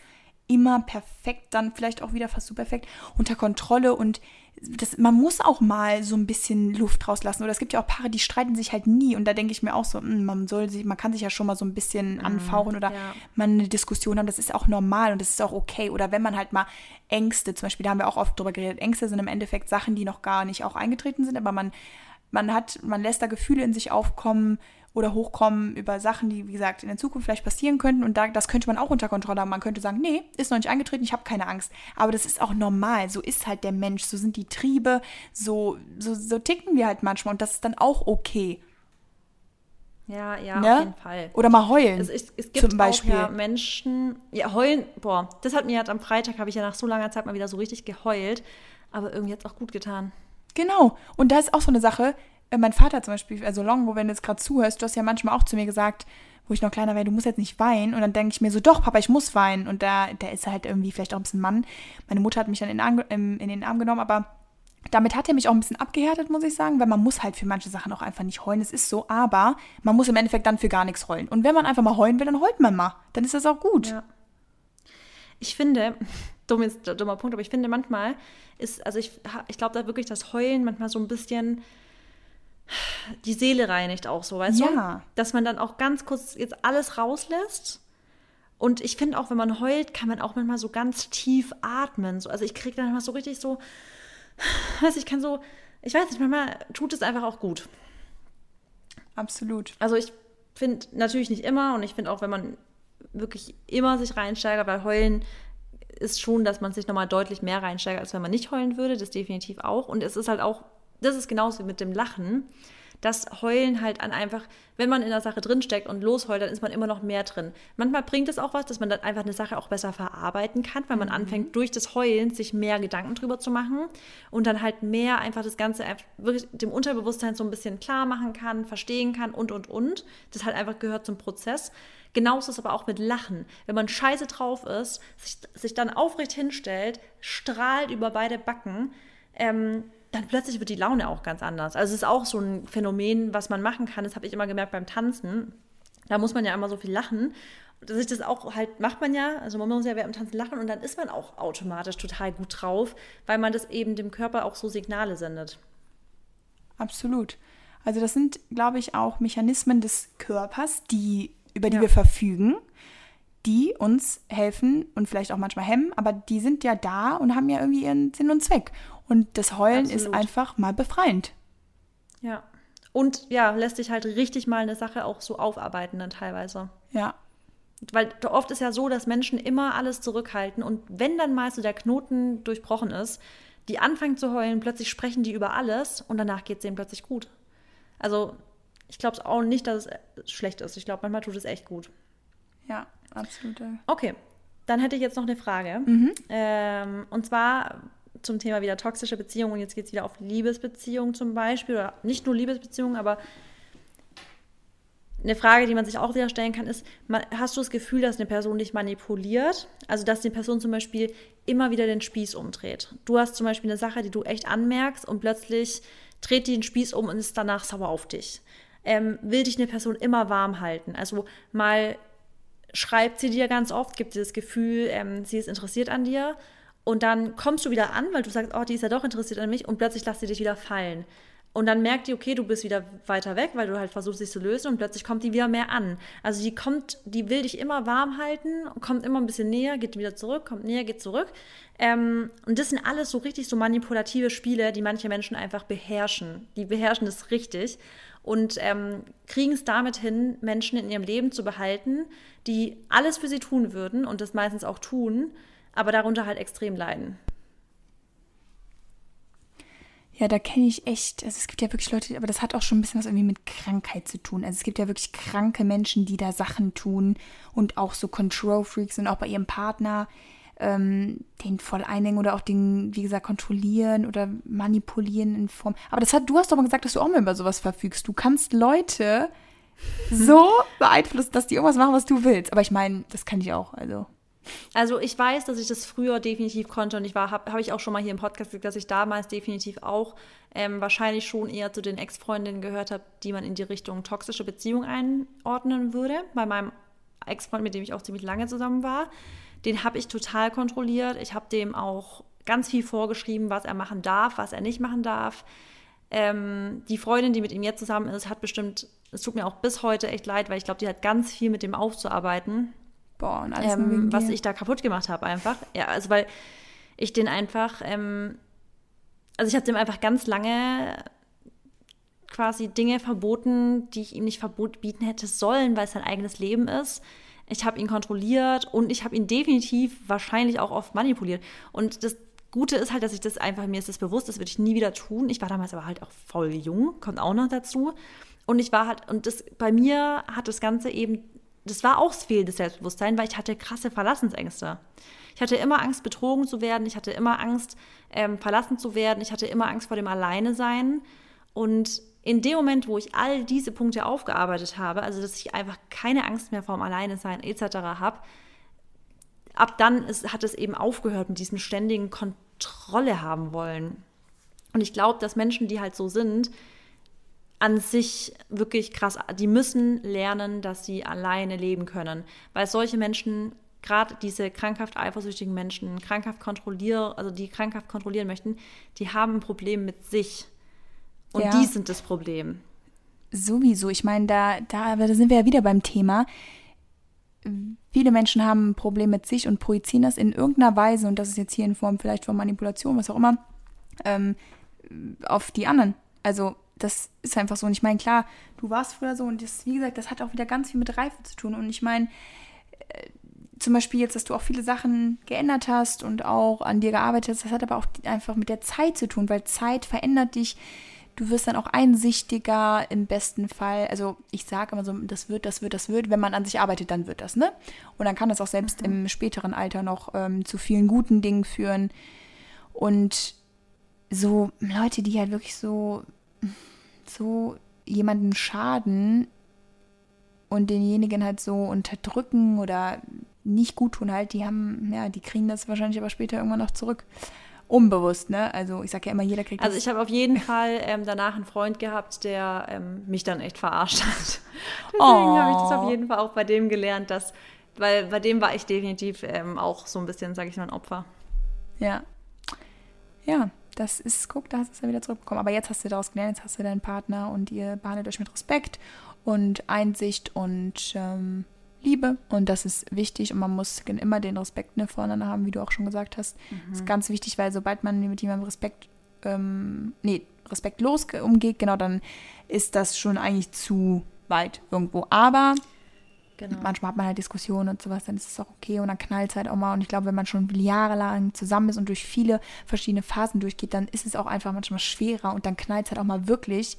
immer perfekt, dann vielleicht auch wieder fast super perfekt unter Kontrolle und das, man muss auch mal so ein bisschen Luft rauslassen. Oder es gibt ja auch Paare, die streiten sich halt nie. Und da denke ich mir auch so, mh, man soll sich, man kann sich ja schon mal so ein bisschen anfauchen oder ja. mal eine Diskussion haben. Das ist auch normal und das ist auch okay. Oder wenn man halt mal Ängste, zum Beispiel, da haben wir auch oft drüber geredet, Ängste sind im Endeffekt Sachen, die noch gar nicht auch eingetreten sind, aber man, man hat, man lässt da Gefühle in sich aufkommen oder hochkommen über Sachen, die, wie gesagt, in der Zukunft vielleicht passieren könnten. Und da, das könnte man auch unter Kontrolle haben. Man könnte sagen, nee, ist noch nicht eingetreten, ich habe keine Angst. Aber das ist auch normal. So ist halt der Mensch, so sind die Triebe, so, so, so ticken wir halt manchmal. Und das ist dann auch okay. Ja, ja, Ne? auf jeden Fall. Oder mal heulen. Es, es, es gibt zum Beispiel. auch ja Menschen, ja, heulen, boah, das hat mir jetzt am Freitag, habe ich ja nach so langer Zeit mal wieder so richtig geheult, aber irgendwie hat es auch gut getan. Genau. Und da ist auch so eine Sache, mein Vater zum Beispiel, also Longo, wenn du jetzt gerade zuhörst, du hast ja manchmal auch zu mir gesagt, wo ich noch kleiner war, du musst jetzt nicht weinen. Und dann denke ich mir so, doch, Papa, ich muss weinen. Und da, da ist halt irgendwie vielleicht auch ein bisschen Mann. Meine Mutter hat mich dann in in den Arm genommen, aber damit hat er mich auch ein bisschen abgehärtet, muss ich sagen, weil man muss halt für manche Sachen auch einfach nicht heulen. Es ist so, aber man muss im Endeffekt dann für gar nichts heulen. Und wenn man einfach mal heulen will, dann heult man mal. Dann ist das auch gut. Ja. Ich finde, dumm ist, dummer Punkt, aber ich finde manchmal ist, also ich, ich glaube da wirklich, dass Heulen manchmal so ein bisschen die Seele reinigt auch so, weißt Ja. du? Dass man dann auch ganz kurz jetzt alles rauslässt. Und ich finde auch, wenn man heult, kann man auch manchmal so ganz tief atmen. So, also ich kriege dann manchmal so richtig so, weiß ich kann so, ich weiß nicht, manchmal tut es einfach auch gut. Absolut. Also ich finde natürlich nicht immer und ich finde auch, wenn man wirklich immer sich reinsteigert, weil heulen ist schon, dass man sich nochmal deutlich mehr reinsteigert, als wenn man nicht heulen würde, das definitiv auch. Und es ist halt auch, das ist genauso wie mit dem Lachen, dass Heulen halt an einfach, wenn man in der Sache drinsteckt und losheult, dann ist man immer noch mehr drin. Manchmal bringt es auch was, dass man dann einfach eine Sache auch besser verarbeiten kann, weil man mhm. anfängt, durch das Heulen sich mehr Gedanken drüber zu machen und dann halt mehr einfach das Ganze wirklich dem Unterbewusstsein so ein bisschen klar machen kann, verstehen kann und, und, und. Das halt einfach gehört zum Prozess. Genauso ist es aber auch mit Lachen. Wenn man scheiße drauf ist, sich, sich dann aufrecht hinstellt, strahlt über beide Backen, ähm, dann plötzlich wird die Laune auch ganz anders. Also es ist auch so ein Phänomen, was man machen kann. Das habe ich immer gemerkt beim Tanzen. Da muss man ja immer so viel lachen. Dass ich das auch halt macht man ja, also man muss ja während dem Tanzen lachen und dann ist man auch automatisch total gut drauf, weil man das eben dem Körper auch so Signale sendet. Absolut. Also das sind, glaube ich, auch Mechanismen des Körpers, die, über die ja. wir verfügen, die uns helfen und vielleicht auch manchmal hemmen, aber die sind ja da und haben ja irgendwie ihren Sinn und Zweck. Und das Heulen Absolut. ist einfach mal befreiend. Ja. Und ja, lässt sich halt richtig mal eine Sache auch so aufarbeiten dann teilweise. Ja. Weil oft ist ja so, dass Menschen immer alles zurückhalten und wenn dann mal so der Knoten durchbrochen ist, die anfangen zu heulen, plötzlich sprechen die über alles und danach geht es denen plötzlich gut. Also ich glaube auch nicht, dass es schlecht ist. Ich glaube, manchmal tut es echt gut. Ja, absolut. Okay, dann hätte ich jetzt noch eine Frage. Mhm. Ähm, und zwar zum Thema wieder toxische Beziehungen und jetzt geht es wieder auf Liebesbeziehungen zum Beispiel oder nicht nur Liebesbeziehungen, aber eine Frage, die man sich auch wieder stellen kann, ist, hast du das Gefühl, dass eine Person dich manipuliert? Also, dass die Person zum Beispiel immer wieder den Spieß umdreht. Du hast zum Beispiel eine Sache, die du echt anmerkst und plötzlich dreht die den Spieß um und ist danach sauer auf dich. Ähm, will dich eine Person immer warm halten? Also, mal schreibt sie dir ganz oft, gibt dir das Gefühl, ähm, sie ist interessiert an dir und dann kommst du wieder an, weil du sagst, oh, die ist ja doch interessiert an mich und plötzlich lässt sie dich wieder fallen. Und dann merkt die, okay, du bist wieder weiter weg, weil du halt versuchst, dich zu lösen und plötzlich kommt die wieder mehr an. Also die kommt, die will dich immer warm halten, kommt immer ein bisschen näher, geht wieder zurück, kommt näher, geht zurück. Ähm, und das sind alles so richtig so manipulative Spiele, die manche Menschen einfach beherrschen. Die beherrschen das richtig und ähm, kriegen es damit hin, Menschen in ihrem Leben zu behalten, die alles für sie tun würden und das meistens auch tun, aber darunter halt extrem leiden. Ja, da kenne ich echt, also es gibt ja wirklich Leute, aber das hat auch schon ein bisschen was irgendwie mit Krankheit zu tun. Also es gibt ja wirklich kranke Menschen, die da Sachen tun und auch so Control-Freaks und auch bei ihrem Partner ähm, den voll einhängen oder auch den, wie gesagt, kontrollieren oder manipulieren in Form. Aber das hat, du hast doch mal gesagt, dass du auch mal über sowas verfügst. Du kannst Leute so beeinflussen, dass die irgendwas machen, was du willst. Aber ich meine, das kann ich auch, also. Also ich weiß, dass ich das früher definitiv konnte und ich war, habe hab ich auch schon mal hier im Podcast gesagt, dass ich damals definitiv auch ähm, wahrscheinlich schon eher zu den Ex-Freundinnen gehört habe, die man in die Richtung toxische Beziehung einordnen würde. Bei meinem Ex-Freund, mit dem ich auch ziemlich lange zusammen war, den habe ich total kontrolliert. Ich habe dem auch ganz viel vorgeschrieben, was er machen darf, was er nicht machen darf. Ähm, die Freundin, die mit ihm jetzt zusammen ist, hat bestimmt, es tut mir auch bis heute echt leid, weil ich glaube, die hat ganz viel mit dem aufzuarbeiten. Boah, und alles ähm, was ich da kaputt gemacht habe einfach. Ja, also weil ich den einfach, ähm, also ich habe dem einfach ganz lange quasi Dinge verboten, die ich ihm nicht verbieten hätte sollen, weil es sein eigenes Leben ist. Ich habe ihn kontrolliert und ich habe ihn definitiv wahrscheinlich auch oft manipuliert. Und das Gute ist halt, dass ich das einfach, mir ist das bewusst, das würde ich nie wieder tun. Ich war damals aber halt auch voll jung, kommt auch noch dazu. Und ich war halt, und das bei mir hat das Ganze eben das war auch das fehlende Selbstbewusstsein, weil ich hatte krasse Verlassensängste. Ich hatte immer Angst, betrogen zu werden. Ich hatte immer Angst, ähm, verlassen zu werden. Ich hatte immer Angst vor dem Alleine-Sein. Und in dem Moment, wo ich all diese Punkte aufgearbeitet habe, also dass ich einfach keine Angst mehr vor dem Alleine-Sein etc. habe, ab dann ist, hat es eben aufgehört mit diesem ständigen Kontrolle haben wollen. Und ich glaube, dass Menschen, die halt so sind, an sich wirklich krass. Die müssen lernen, dass sie alleine leben können, weil solche Menschen gerade diese krankhaft eifersüchtigen Menschen, krankhaft kontrollieren, also die krankhaft kontrollieren möchten, die haben ein Problem mit sich. Und ja. die sind das Problem. Sowieso. Ich meine, da, da, da sind wir ja wieder beim Thema. Viele Menschen haben ein Problem mit sich und projizieren das in irgendeiner Weise, und das ist jetzt hier in Form vielleicht von Manipulation, was auch immer, ähm, auf die anderen. Also das ist einfach so. Und ich meine, klar, du warst früher so und das, wie gesagt, das hat auch wieder ganz viel mit Reife zu tun. Und ich meine, äh, zum Beispiel jetzt, dass du auch viele Sachen geändert hast und auch an dir gearbeitet hast, das hat aber auch einfach mit der Zeit zu tun, weil Zeit verändert dich. Du wirst dann auch einsichtiger im besten Fall. Also ich sage immer so, das wird, das wird, das wird. Wenn man an sich arbeitet, dann wird das, ne? Und dann kann das auch selbst mhm. im späteren Alter noch ähm, zu vielen guten Dingen führen. Und so Leute, die halt wirklich so, so jemanden schaden und denjenigen halt so unterdrücken oder nicht gut tun halt, die haben, ja, die kriegen das wahrscheinlich aber später irgendwann noch zurück. Unbewusst, ne? Also ich sage ja immer, jeder kriegt Also ich habe auf jeden Fall ähm, danach einen Freund gehabt, der ähm, mich dann echt verarscht hat. Deswegen oh. habe ich das auf jeden Fall auch bei dem gelernt, dass, weil bei dem war ich definitiv ähm, auch so ein bisschen, sage ich mal, ein Opfer. Ja. Ja, das ist, guck, da hast du es ja wieder zurückbekommen. Aber jetzt hast du daraus gelernt, jetzt hast du deinen Partner und ihr behandelt euch mit Respekt und Einsicht und ähm, Liebe. Und das ist wichtig und man muss immer den Respekt ne, voreinander haben, wie du auch schon gesagt hast. Mhm. Das ist ganz wichtig, weil sobald man mit jemandem Respekt, ähm, nee, respektlos umgeht, genau, dann ist das schon eigentlich zu weit irgendwo. Aber Genau. Manchmal hat man halt Diskussionen und sowas, dann ist es auch okay und dann knallt es halt auch mal. Und ich glaube, wenn man schon jahrelang zusammen ist und durch viele verschiedene Phasen durchgeht, dann ist es auch einfach manchmal schwerer und dann knallt es halt auch mal wirklich.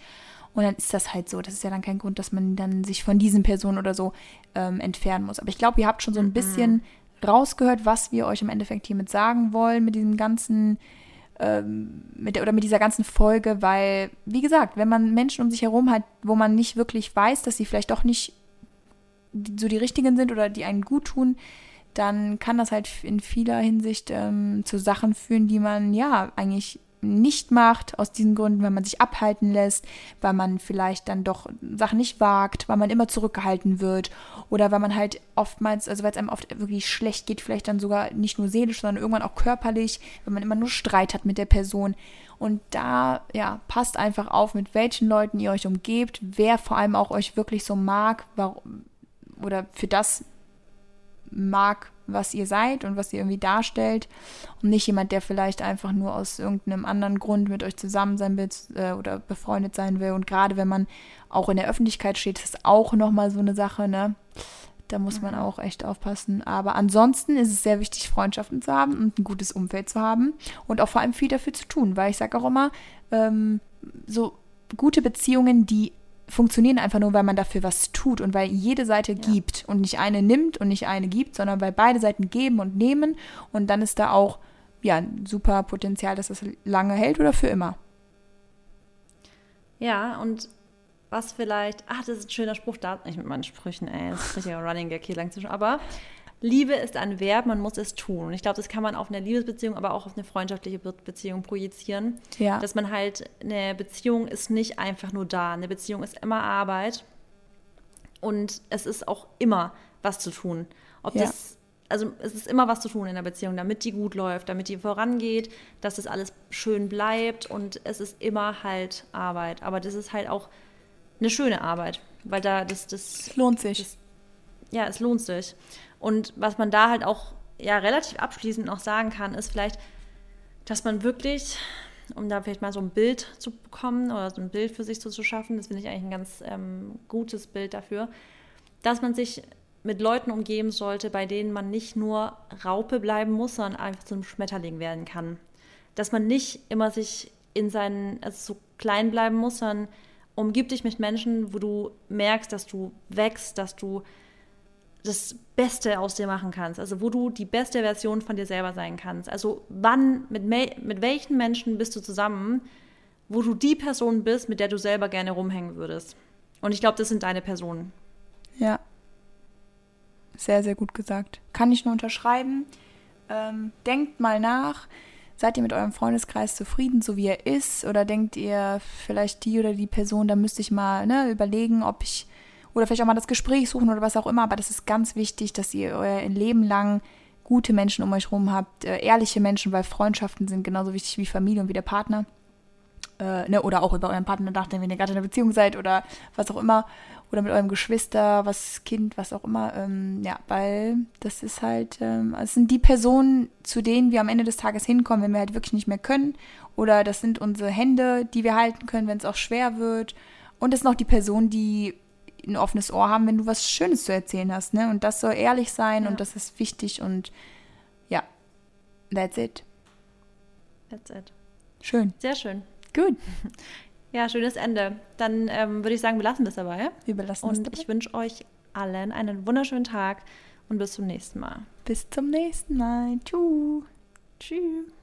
Und dann ist das halt so. Das ist ja dann kein Grund, dass man dann sich von diesen Personen oder so ähm, entfernen muss. Aber ich glaube, ihr habt schon so ein mhm. bisschen rausgehört, was wir euch im Endeffekt hiermit sagen wollen, mit diesem ganzen, ähm, mit der, oder mit dieser ganzen Folge, weil, wie gesagt, wenn man Menschen um sich herum hat, wo man nicht wirklich weiß, dass sie vielleicht doch nicht so die richtigen sind oder die einen gut tun, dann kann das halt in vieler Hinsicht ähm, zu Sachen führen, die man ja eigentlich nicht macht, aus diesen Gründen, weil man sich abhalten lässt, weil man vielleicht dann doch Sachen nicht wagt, weil man immer zurückgehalten wird oder weil man halt oftmals, also weil es einem oft wirklich schlecht geht, vielleicht dann sogar nicht nur seelisch, sondern irgendwann auch körperlich, wenn man immer nur Streit hat mit der Person. Und da, ja, passt einfach auf, mit welchen Leuten ihr euch umgebt, wer vor allem auch euch wirklich so mag, warum, oder für das mag, was ihr seid und was ihr irgendwie darstellt und nicht jemand, der vielleicht einfach nur aus irgendeinem anderen Grund mit euch zusammen sein will äh, oder befreundet sein will. Und gerade wenn man auch in der Öffentlichkeit steht, ist das auch nochmal so eine Sache, ne? Da muss man mhm. auch echt aufpassen. Aber ansonsten ist es sehr wichtig, Freundschaften zu haben und ein gutes Umfeld zu haben und auch vor allem viel dafür zu tun, weil ich sage auch immer, ähm, so gute Beziehungen, die funktionieren einfach nur, weil man dafür was tut und weil jede Seite ja. gibt und nicht eine nimmt und nicht eine gibt, sondern weil beide Seiten geben und nehmen und dann ist da auch ja ein super Potenzial, dass das lange hält oder für immer. Ja, und was vielleicht, ach, das ist ein schöner Spruch, da ich mit meinen Sprüchen, ey, das ist richtiger Running Gag hier lang zwischen, aber Liebe ist ein Verb, man muss es tun. Und ich glaube, das kann man auf eine Liebesbeziehung, aber auch auf eine freundschaftliche Beziehung projizieren. Ja. Dass man halt, eine Beziehung ist nicht einfach nur da. Eine Beziehung ist immer Arbeit. Und es ist auch immer was zu tun. Ob ja. das, also es ist immer was zu tun in der Beziehung, damit die gut läuft, damit die vorangeht, dass das alles schön bleibt. Und es ist immer halt Arbeit. Aber das ist halt auch eine schöne Arbeit. Weil da das, das lohnt sich. Das, ja, es lohnt sich. Und was man da halt auch ja relativ abschließend noch sagen kann, ist vielleicht, dass man wirklich, um da vielleicht mal so ein Bild zu bekommen oder so ein Bild für sich zu, zu schaffen, das finde ich eigentlich ein ganz ähm, gutes Bild dafür, dass man sich mit Leuten umgeben sollte, bei denen man nicht nur Raupe bleiben muss, sondern einfach zum Schmetterling werden kann. Dass man nicht immer sich in seinen, also so klein bleiben muss, sondern umgib dich mit Menschen, wo du merkst, dass du wächst, dass du das Beste aus dir machen kannst, also wo du die beste Version von dir selber sein kannst. Also wann, mit, mit welchen Menschen bist du zusammen, wo du die Person bist, mit der du selber gerne rumhängen würdest. Und ich glaube, das sind deine Personen. Ja. Sehr, sehr gut gesagt. Kann ich nur unterschreiben. Ähm, denkt mal nach. Seid ihr mit eurem Freundeskreis zufrieden, so wie er ist? Oder denkt ihr vielleicht die oder die Person, da müsste ich mal ne, überlegen, ob ich oder vielleicht auch mal das Gespräch suchen oder was auch immer. Aber das ist ganz wichtig, dass ihr euer Leben lang gute Menschen um euch herum habt, äh, ehrliche Menschen, weil Freundschaften sind genauso wichtig wie Familie und wie der Partner. Äh, ne, oder auch über euren Partner nachdenken, wenn ihr gerade in einer Beziehung seid oder was auch immer. Oder mit eurem Geschwister, was Kind, was auch immer. Ähm, ja, weil das ist halt, ähm, es sind die Personen, zu denen wir am Ende des Tages hinkommen, wenn wir halt wirklich nicht mehr können. Oder das sind unsere Hände, die wir halten können, wenn es auch schwer wird. Und das sind auch die Personen, die ein offenes Ohr haben, wenn du was Schönes zu erzählen hast, ne? Und das soll ehrlich sein ja. und das ist wichtig und ja, that's it. That's it. Schön. Sehr schön. Gut. Ja, schönes Ende. Dann ähm, würde ich sagen, wir lassen das dabei. Wir belassen es Und dabei. ich wünsche euch allen einen wunderschönen Tag und bis zum nächsten Mal. Bis zum nächsten Mal. Tschüss. Tschüss.